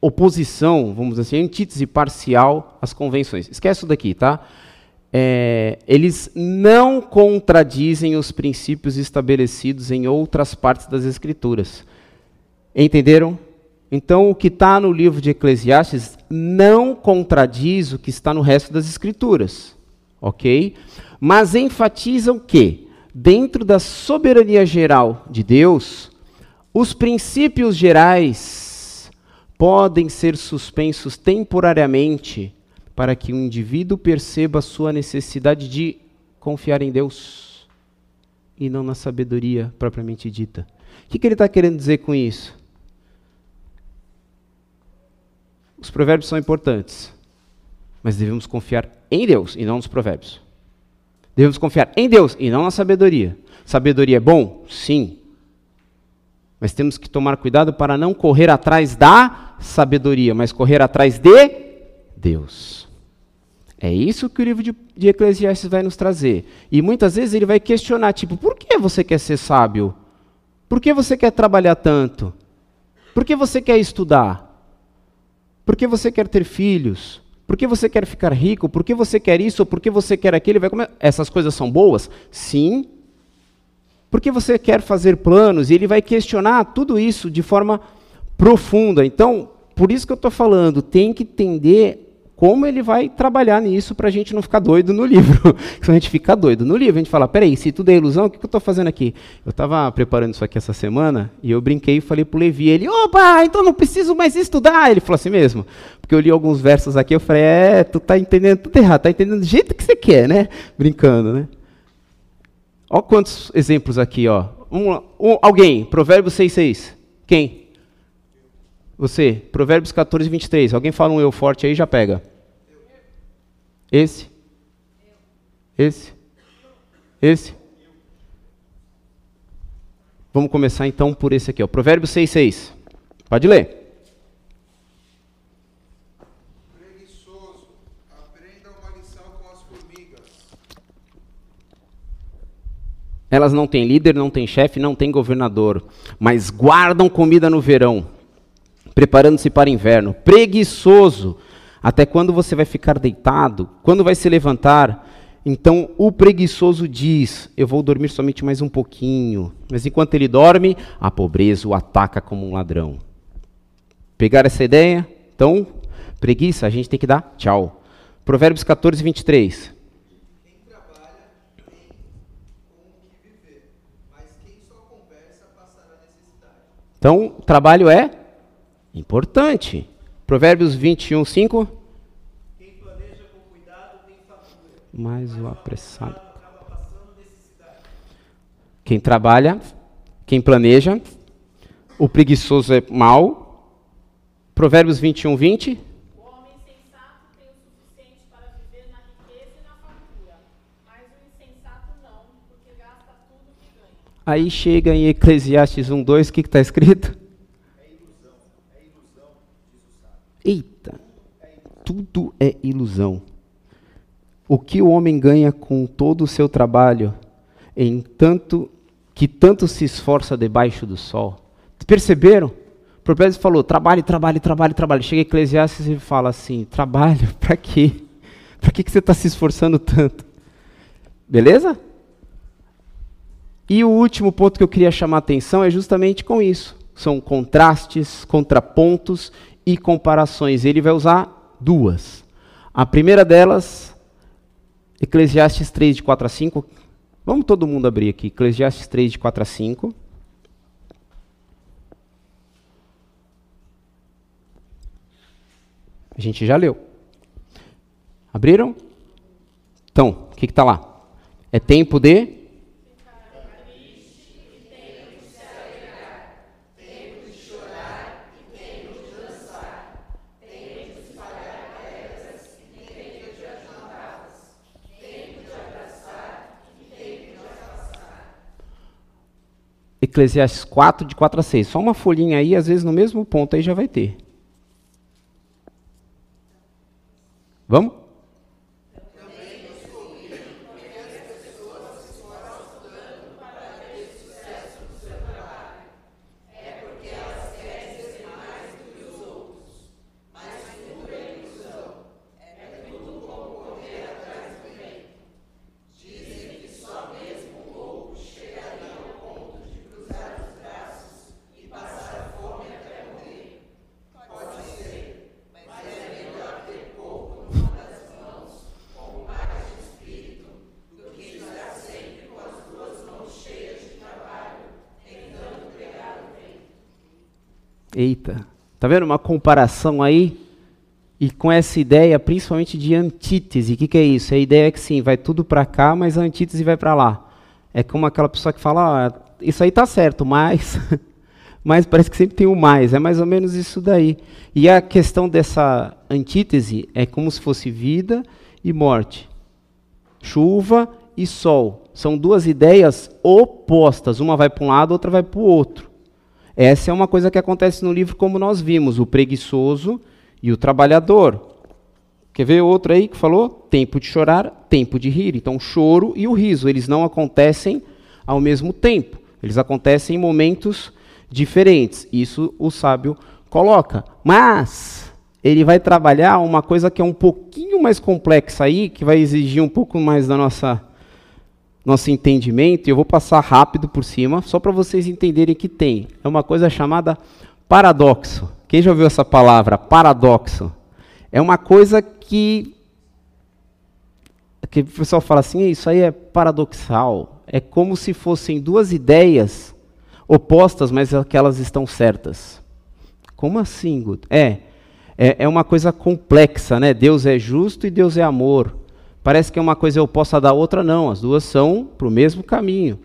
oposição, vamos dizer assim, antítese parcial às convenções. Esquece isso daqui, tá? É, eles não contradizem os princípios estabelecidos em outras partes das Escrituras. Entenderam? Então, o que está no livro de Eclesiastes não contradiz o que está no resto das Escrituras, ok? Mas enfatiza o que, dentro da soberania geral de Deus, os princípios gerais podem ser suspensos temporariamente para que o indivíduo perceba a sua necessidade de confiar em Deus e não na sabedoria propriamente dita. O que, que ele está querendo dizer com isso? Os provérbios são importantes. Mas devemos confiar em Deus e não nos provérbios. Devemos confiar em Deus e não na sabedoria. Sabedoria é bom? Sim. Mas temos que tomar cuidado para não correr atrás da sabedoria, mas correr atrás de Deus. É isso que o livro de, de Eclesiastes vai nos trazer. E muitas vezes ele vai questionar, tipo, por que você quer ser sábio? Por que você quer trabalhar tanto? Por que você quer estudar? Por que você quer ter filhos? Por que você quer ficar rico? Por que você quer isso? Por que você quer aquilo? Vai comer... Essas coisas são boas? Sim. Por que você quer fazer planos? E ele vai questionar tudo isso de forma profunda. Então, por isso que eu estou falando, tem que entender como ele vai trabalhar nisso para a gente não ficar doido no livro. Se a gente ficar doido no livro, a gente fala, peraí, se tudo é ilusão, o que, que eu estou fazendo aqui? Eu estava preparando isso aqui essa semana e eu brinquei e falei para o Levi, ele, opa, então não preciso mais estudar. Ele falou assim mesmo, porque eu li alguns versos aqui, eu falei, é, tu tá entendendo tudo errado, tá entendendo do jeito que você quer, né? Brincando, né? Olha quantos exemplos aqui, ó. Um, um, alguém, Provérbios 6,6. Quem? Você, Provérbios 14, 23. Alguém fala um eu forte aí, já pega. Esse? Esse? Esse? Vamos começar então por esse aqui, ó. Provérbios 6, 6. Pode ler. Preguiçoso, aprenda uma lição com as formigas. Elas não têm líder, não têm chefe, não têm governador, mas guardam comida no verão, preparando-se para inverno. Preguiçoso, até quando você vai ficar deitado? Quando vai se levantar? Então o preguiçoso diz: Eu vou dormir somente mais um pouquinho. Mas enquanto ele dorme, a pobreza o ataca como um ladrão. Pegar essa ideia? Então, preguiça, a gente tem que dar tchau. Provérbios 14, 23. Quem trabalha tem com o que viver, mas quem só conversa passará necessidade. Então, o trabalho é importante. Provérbios 21, 5. Quem planeja com cuidado tem fartura. Mais o apressado. Quem trabalha, quem planeja, o preguiçoso é mau. Provérbios 21, 20. O homem sensato tem o suficiente para viver na riqueza e na fartura, mas o insensato não, porque gasta tudo que ganha. Aí chega em Eclesiastes 1, 2, o que está escrito? Eita, tudo é ilusão. O que o homem ganha com todo o seu trabalho, em tanto que tanto se esforça debaixo do sol? Perceberam? O Provérbios falou: trabalhe, trabalhe, trabalhe, trabalhe. Chega Eclesiastes e fala assim: trabalho, para quê? Para que, que você está se esforçando tanto? Beleza? E o último ponto que eu queria chamar a atenção é justamente com isso. São contrastes, contrapontos e comparações. Ele vai usar duas. A primeira delas, Eclesiastes 3, de 4 a 5. Vamos todo mundo abrir aqui. Eclesiastes 3, de 4 a 5. A gente já leu. Abriram? Então, o que está lá? É tempo de Eclesiastes 4, de 4 a 6. Só uma folhinha aí, às vezes no mesmo ponto aí já vai ter. Vamos? Eita, tá vendo uma comparação aí? E com essa ideia, principalmente de antítese. O que, que é isso? É a ideia que sim, vai tudo para cá, mas a antítese vai para lá. É como aquela pessoa que fala, ah, isso aí tá certo, mas mas parece que sempre tem o mais. É mais ou menos isso daí. E a questão dessa antítese é como se fosse vida e morte. Chuva e sol. São duas ideias opostas. Uma vai para um lado, outra vai para o outro. Essa é uma coisa que acontece no livro, como nós vimos: o preguiçoso e o trabalhador. Quer ver outro aí que falou? Tempo de chorar, tempo de rir. Então, o choro e o riso, eles não acontecem ao mesmo tempo. Eles acontecem em momentos diferentes. Isso o sábio coloca. Mas ele vai trabalhar uma coisa que é um pouquinho mais complexa aí, que vai exigir um pouco mais da nossa nosso entendimento, e eu vou passar rápido por cima, só para vocês entenderem que tem. É uma coisa chamada paradoxo. Quem já ouviu essa palavra, paradoxo? É uma coisa que que o pessoal fala assim, isso aí é paradoxal. É como se fossem duas ideias opostas, mas é que elas estão certas. Como assim, Guto? É, é, é uma coisa complexa, né? Deus é justo e Deus é amor. Parece que uma coisa é oposta da outra, não. As duas são para o mesmo caminho.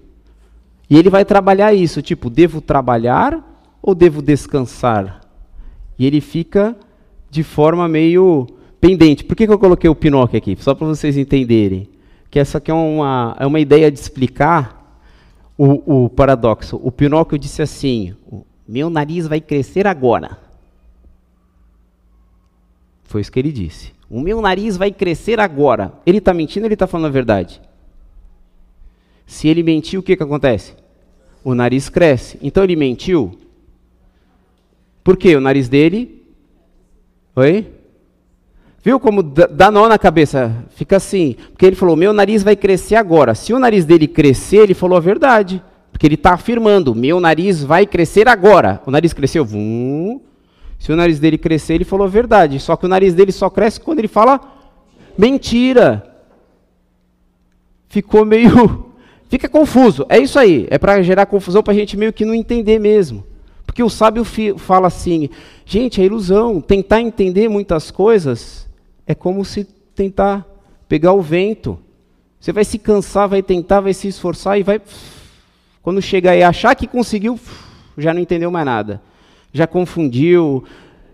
E ele vai trabalhar isso, tipo, devo trabalhar ou devo descansar? E ele fica de forma meio pendente. Por que, que eu coloquei o Pinóquio aqui? Só para vocês entenderem. Que essa aqui é uma, é uma ideia de explicar o, o paradoxo. O Pinóquio disse assim: meu nariz vai crescer agora. Foi isso que ele disse. O meu nariz vai crescer agora. Ele está mentindo ou ele está falando a verdade? Se ele mentiu, o que, que acontece? O nariz cresce. Então ele mentiu? Por quê? O nariz dele. Oi? Viu como dá nó na cabeça? Fica assim. Porque ele falou: meu nariz vai crescer agora. Se o nariz dele crescer, ele falou a verdade. Porque ele está afirmando: meu nariz vai crescer agora. O nariz cresceu. Vum. Se o nariz dele crescer, ele falou a verdade. Só que o nariz dele só cresce quando ele fala mentira. Ficou meio. Fica confuso. É isso aí. É para gerar confusão para a gente meio que não entender mesmo. Porque o sábio fala assim: gente, é ilusão. Tentar entender muitas coisas é como se tentar pegar o vento. Você vai se cansar, vai tentar, vai se esforçar e vai. Quando chegar e achar que conseguiu, já não entendeu mais nada. Já confundiu.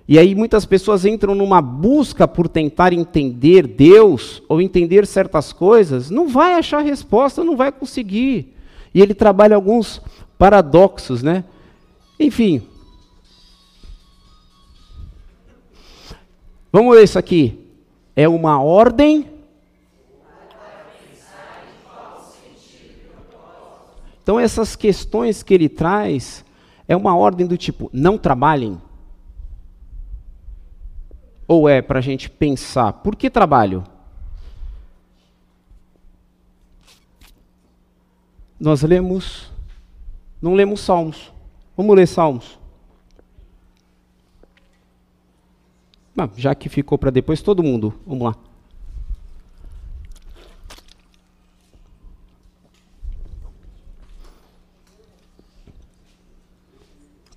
E aí muitas pessoas entram numa busca por tentar entender Deus ou entender certas coisas, não vai achar resposta, não vai conseguir. E ele trabalha alguns paradoxos, né? Enfim. Vamos ler isso aqui é uma ordem. Então, essas questões que ele traz é uma ordem do tipo: não trabalhem. Ou é para a gente pensar, por que trabalho? Nós lemos, não lemos Salmos. Vamos ler Salmos. já que ficou para depois, todo mundo, vamos lá.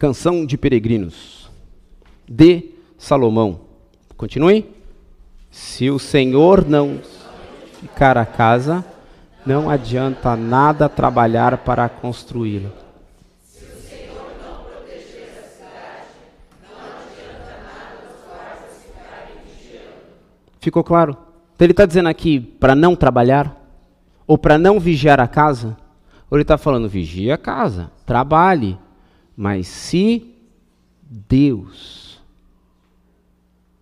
Canção de Peregrinos, de Salomão. Continue. Se o Senhor não ficar a casa, não adianta nada trabalhar para construí-la. Ficou claro? Então ele está dizendo aqui para não trabalhar? Ou para não vigiar a casa? Ou ele está falando, vigia a casa, trabalhe. Mas se Deus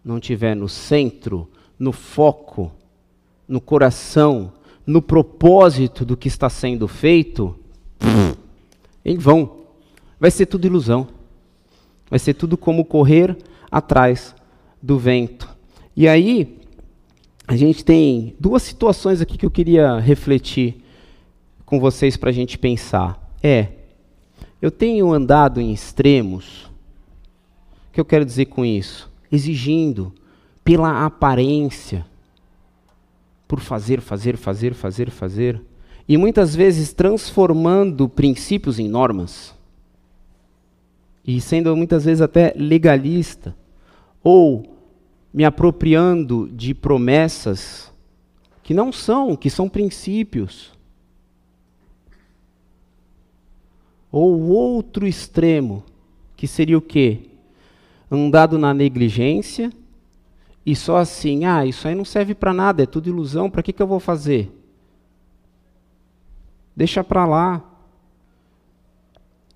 não tiver no centro, no foco, no coração, no propósito do que está sendo feito, em vão. Vai ser tudo ilusão. Vai ser tudo como correr atrás do vento. E aí, a gente tem duas situações aqui que eu queria refletir com vocês para a gente pensar. É, eu tenho andado em extremos. O que eu quero dizer com isso? Exigindo pela aparência, por fazer, fazer, fazer, fazer, fazer, e muitas vezes transformando princípios em normas, e sendo muitas vezes até legalista, ou me apropriando de promessas que não são, que são princípios. Ou o outro extremo, que seria o quê? Andado na negligência e só assim, ah, isso aí não serve para nada, é tudo ilusão, para que, que eu vou fazer? Deixa para lá.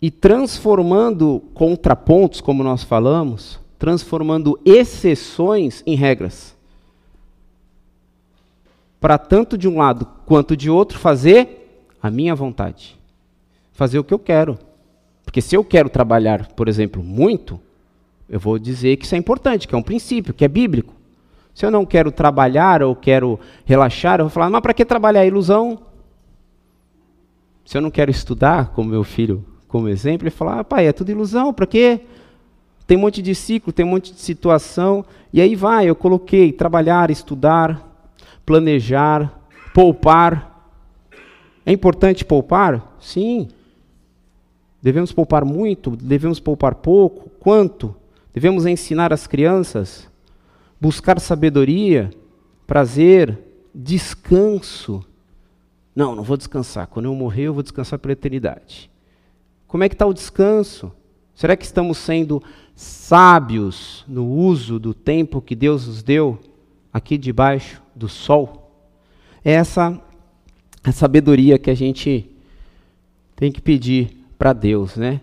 E transformando contrapontos, como nós falamos, transformando exceções em regras. Para tanto de um lado quanto de outro fazer a minha vontade. Fazer o que eu quero. Porque se eu quero trabalhar, por exemplo, muito, eu vou dizer que isso é importante, que é um princípio, que é bíblico. Se eu não quero trabalhar ou quero relaxar, eu vou falar, mas para que trabalhar? Ilusão. Se eu não quero estudar, como meu filho, como exemplo, ele fala, ah, pai, é tudo ilusão, para quê? Tem um monte de ciclo, tem um monte de situação, e aí vai, eu coloquei trabalhar, estudar, planejar, poupar. É importante poupar? Sim. Devemos poupar muito? Devemos poupar pouco? Quanto? Devemos ensinar as crianças? Buscar sabedoria, prazer, descanso. Não, não vou descansar. Quando eu morrer, eu vou descansar pela eternidade. Como é que está o descanso? Será que estamos sendo sábios no uso do tempo que Deus nos deu aqui debaixo do sol? É essa a sabedoria que a gente tem que pedir para Deus, né?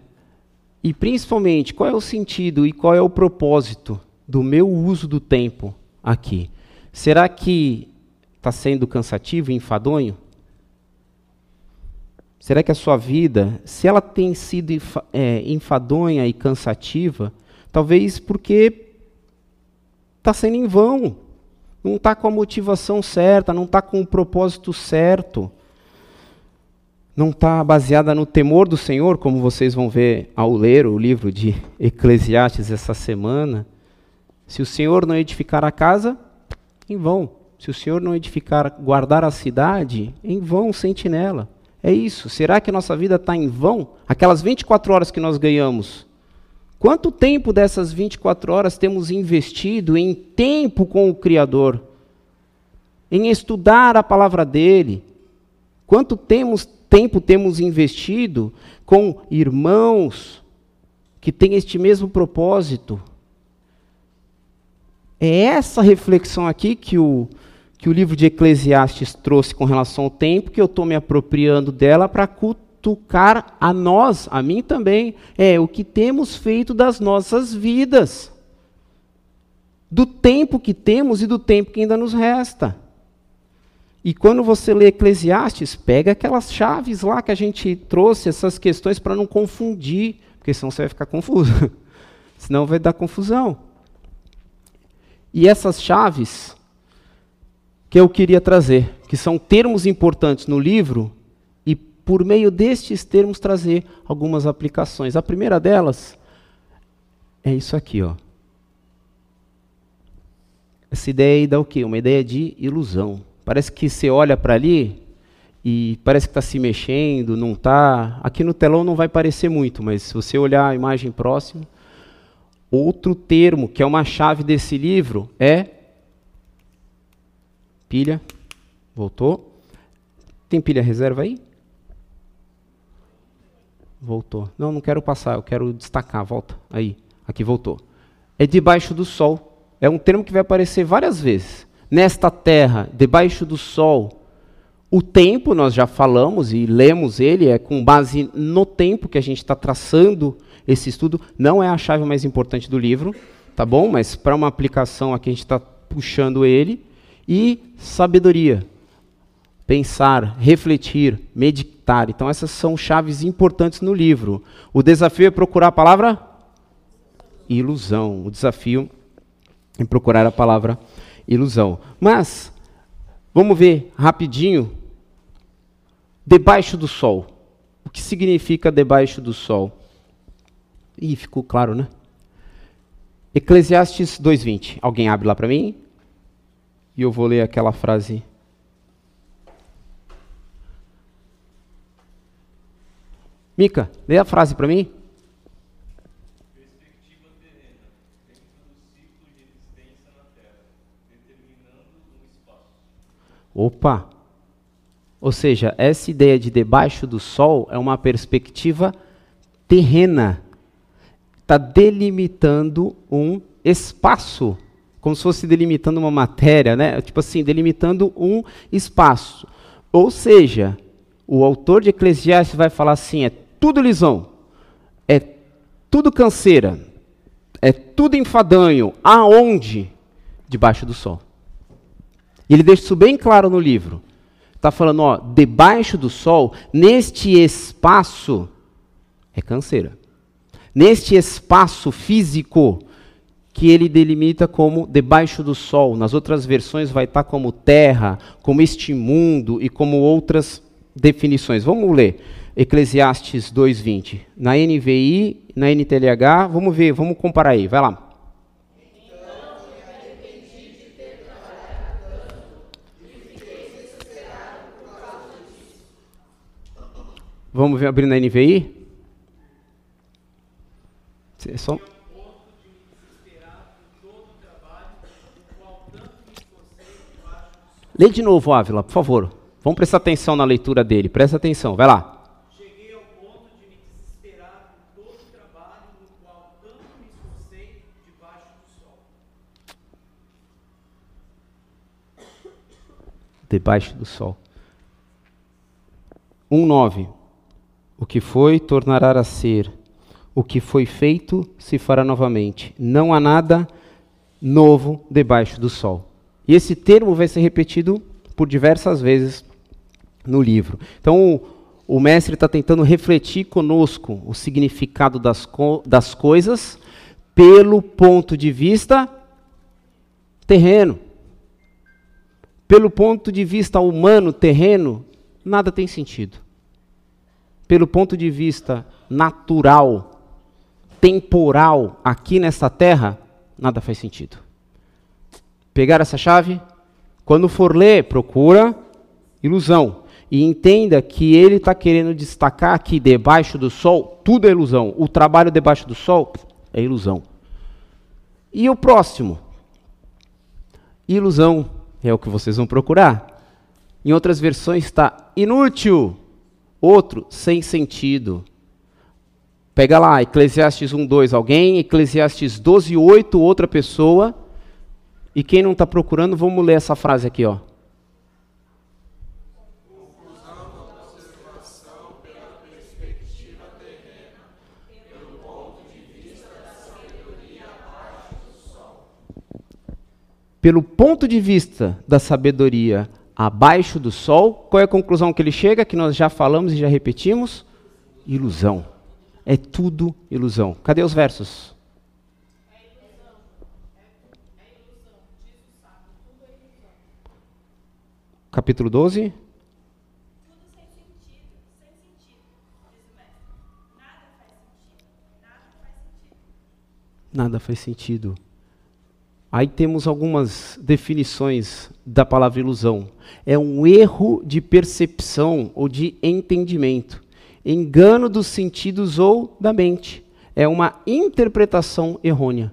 E principalmente, qual é o sentido e qual é o propósito do meu uso do tempo aqui? Será que está sendo cansativo e enfadonho? Será que a sua vida, se ela tem sido é, enfadonha e cansativa, talvez porque está sendo em vão, não está com a motivação certa, não está com o propósito certo não está baseada no temor do Senhor, como vocês vão ver ao ler o livro de Eclesiastes essa semana. Se o Senhor não edificar a casa, em vão. Se o Senhor não edificar, guardar a cidade, em vão, sentinela. É isso. Será que nossa vida está em vão? Aquelas 24 horas que nós ganhamos, quanto tempo dessas 24 horas temos investido em tempo com o Criador? Em estudar a palavra dele? Quanto temos tempo temos investido com irmãos que têm este mesmo propósito? É essa reflexão aqui que o, que o livro de Eclesiastes trouxe com relação ao tempo, que eu estou me apropriando dela para cutucar a nós, a mim também, é o que temos feito das nossas vidas, do tempo que temos e do tempo que ainda nos resta. E quando você lê Eclesiastes, pega aquelas chaves lá que a gente trouxe, essas questões para não confundir, porque senão você vai ficar confuso. senão vai dar confusão. E essas chaves que eu queria trazer, que são termos importantes no livro, e por meio destes termos trazer algumas aplicações. A primeira delas é isso aqui, ó. Essa ideia aí dá o quê? Uma ideia de ilusão. Parece que você olha para ali e parece que está se mexendo, não está. Aqui no telão não vai parecer muito, mas se você olhar a imagem próxima, outro termo que é uma chave desse livro é pilha. Voltou? Tem pilha reserva aí? Voltou. Não, não quero passar, eu quero destacar. Volta. Aí. Aqui voltou. É debaixo do sol. É um termo que vai aparecer várias vezes nesta terra, debaixo do sol. O tempo, nós já falamos e lemos ele, é com base no tempo que a gente está traçando esse estudo. Não é a chave mais importante do livro, tá bom? Mas para uma aplicação aqui a gente está puxando ele. E sabedoria. Pensar, refletir, meditar. Então, essas são chaves importantes no livro. O desafio é procurar a palavra ilusão. O desafio é procurar a palavra ilusão. Mas, vamos ver rapidinho, debaixo do sol. O que significa debaixo do sol? Ih, ficou claro, né? Eclesiastes 2:20. Alguém abre lá para mim? E eu vou ler aquela frase. Mica, lê a frase para mim. Opa! Ou seja, essa ideia de debaixo do sol é uma perspectiva terrena. está delimitando um espaço, como se fosse delimitando uma matéria, né? Tipo assim, delimitando um espaço. Ou seja, o autor de Eclesiastes vai falar assim: é tudo lisão, é tudo canseira, é tudo enfadanho. Aonde? Debaixo do sol. E ele deixa isso bem claro no livro. Está falando, ó, debaixo do sol, neste espaço, é canseira. Neste espaço físico, que ele delimita como debaixo do sol. Nas outras versões vai estar como terra, como este mundo e como outras definições. Vamos ler Eclesiastes 2:20. Na NVI, na NTLH, vamos ver, vamos comparar aí. Vai lá. Vamos ver abrindo a NVI? É só Lê de novo, Ávila, por favor. Vamos prestar atenção na leitura dele. Presta atenção, vai lá. Debaixo do sol. 1:9. O que foi tornará a ser. O que foi feito se fará novamente. Não há nada novo debaixo do sol. E esse termo vai ser repetido por diversas vezes no livro. Então, o, o mestre está tentando refletir conosco o significado das, co das coisas pelo ponto de vista terreno. Pelo ponto de vista humano, terreno, nada tem sentido. Pelo ponto de vista natural, temporal, aqui nessa terra, nada faz sentido. Pegar essa chave? Quando for ler, procura ilusão. E entenda que ele está querendo destacar que debaixo do sol, tudo é ilusão. O trabalho debaixo do sol é ilusão. E o próximo? Ilusão é o que vocês vão procurar. Em outras versões está inútil. Outro, sem sentido. Pega lá, Eclesiastes 1:2 alguém, Eclesiastes 12:8 outra pessoa. E quem não está procurando, vamos ler essa frase aqui, ó. Pelo ponto de vista da sabedoria abaixo do sol, qual é a conclusão que ele chega, que nós já falamos e já repetimos? Ilusão. É tudo ilusão. Cadê os versos? Capítulo 12. Tudo sem sentido, sem sentido, diz o mestre. Nada faz sentido, nada faz sentido. Nada faz sentido. Aí temos algumas definições da palavra ilusão. É um erro de percepção ou de entendimento, engano dos sentidos ou da mente. É uma interpretação errônea.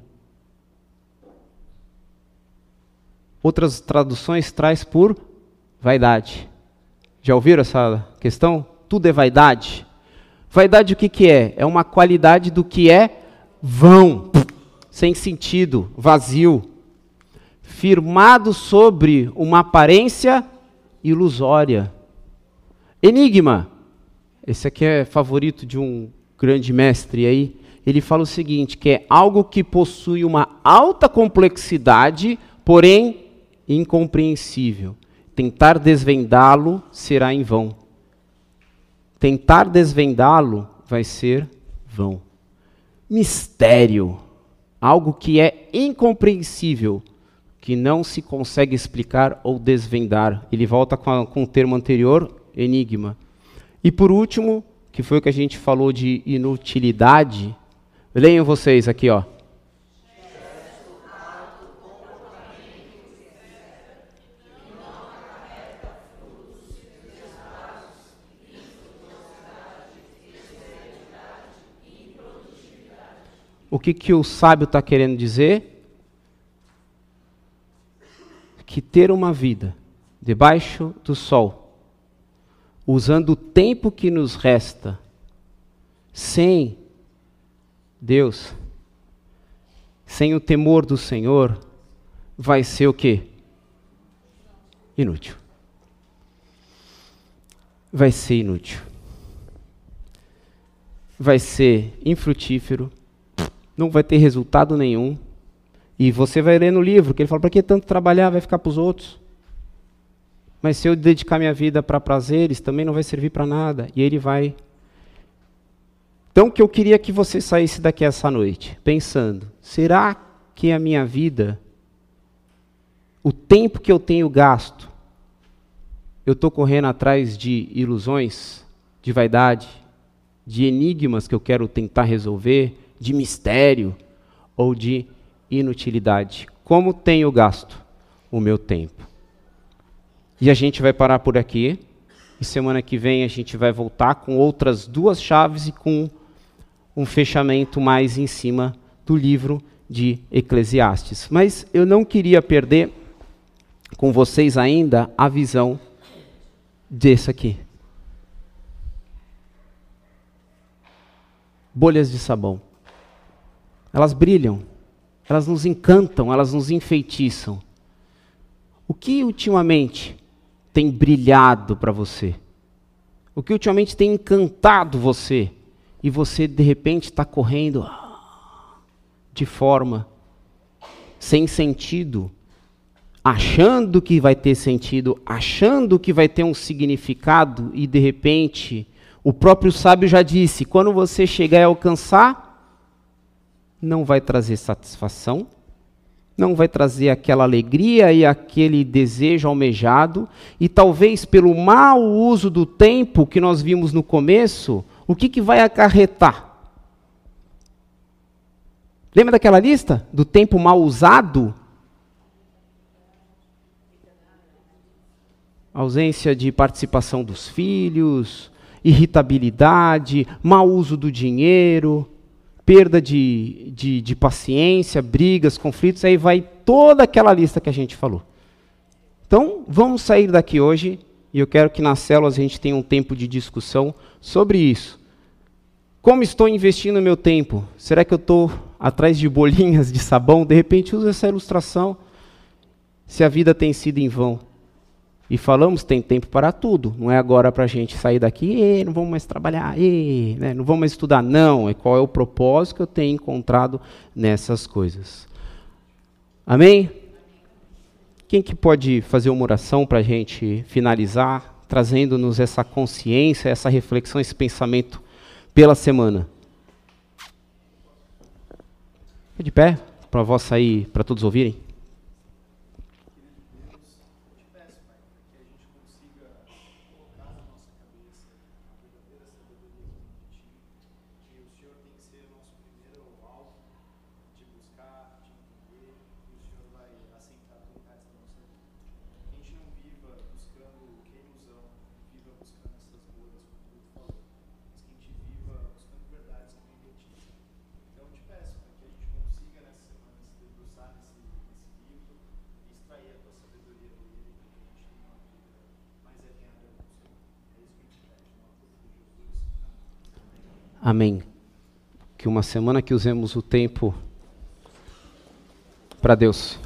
Outras traduções traz por vaidade. Já ouviram essa questão? Tudo é vaidade. Vaidade o que, que é? É uma qualidade do que é vão, sem sentido, vazio, firmado sobre uma aparência ilusória. Enigma. Esse aqui é favorito de um grande mestre aí. Ele fala o seguinte, que é algo que possui uma alta complexidade, porém incompreensível. Tentar desvendá-lo será em vão. Tentar desvendá-lo vai ser vão. Mistério, algo que é incompreensível, que não se consegue explicar ou desvendar. Ele volta com, a, com o termo anterior, enigma. E por último, que foi o que a gente falou de inutilidade, leiam vocês aqui, ó. O que, que o sábio está querendo dizer? Que ter uma vida debaixo do sol, usando o tempo que nos resta, sem Deus, sem o temor do Senhor, vai ser o quê? Inútil. Vai ser inútil. Vai ser infrutífero, não vai ter resultado nenhum. E você vai ler no livro que ele fala: para que tanto trabalhar? Vai ficar para os outros. Mas se eu dedicar minha vida para prazeres, também não vai servir para nada. E ele vai. Então, o que eu queria que você saísse daqui essa noite, pensando: será que a minha vida, o tempo que eu tenho gasto, eu estou correndo atrás de ilusões, de vaidade, de enigmas que eu quero tentar resolver, de mistério ou de inutilidade? Como tenho gasto o meu tempo? E a gente vai parar por aqui. E semana que vem a gente vai voltar com outras duas chaves e com um fechamento mais em cima do livro de Eclesiastes. Mas eu não queria perder com vocês ainda a visão desse aqui. Bolhas de sabão. Elas brilham, elas nos encantam, elas nos enfeitiçam. O que ultimamente tem brilhado para você? O que ultimamente tem encantado você? E você, de repente, está correndo de forma sem sentido, achando que vai ter sentido, achando que vai ter um significado, e de repente, o próprio sábio já disse: quando você chegar a alcançar, não vai trazer satisfação, não vai trazer aquela alegria e aquele desejo almejado, e talvez pelo mau uso do tempo que nós vimos no começo, o que, que vai acarretar? Lembra daquela lista? Do tempo mal usado? Ausência de participação dos filhos, irritabilidade, mau uso do dinheiro, perda de, de, de, paciência, brigas, conflitos, aí vai toda aquela lista que a gente falou. Então, vamos sair daqui hoje, e eu quero que nas células a gente tenha um tempo de discussão sobre isso. Como estou investindo meu tempo? Será que eu estou atrás de bolinhas de sabão? De repente, uso essa ilustração. Se a vida tem sido em vão. E falamos tem tempo para tudo. Não é agora para a gente sair daqui, não vamos mais trabalhar, né, não vamos mais estudar. Não, é qual é o propósito que eu tenho encontrado nessas coisas. Amém? Quem que pode fazer uma oração para a gente finalizar, trazendo-nos essa consciência, essa reflexão, esse pensamento pela semana? De pé, para a voz sair, para todos ouvirem. Amém. Que uma semana que usemos o tempo para Deus.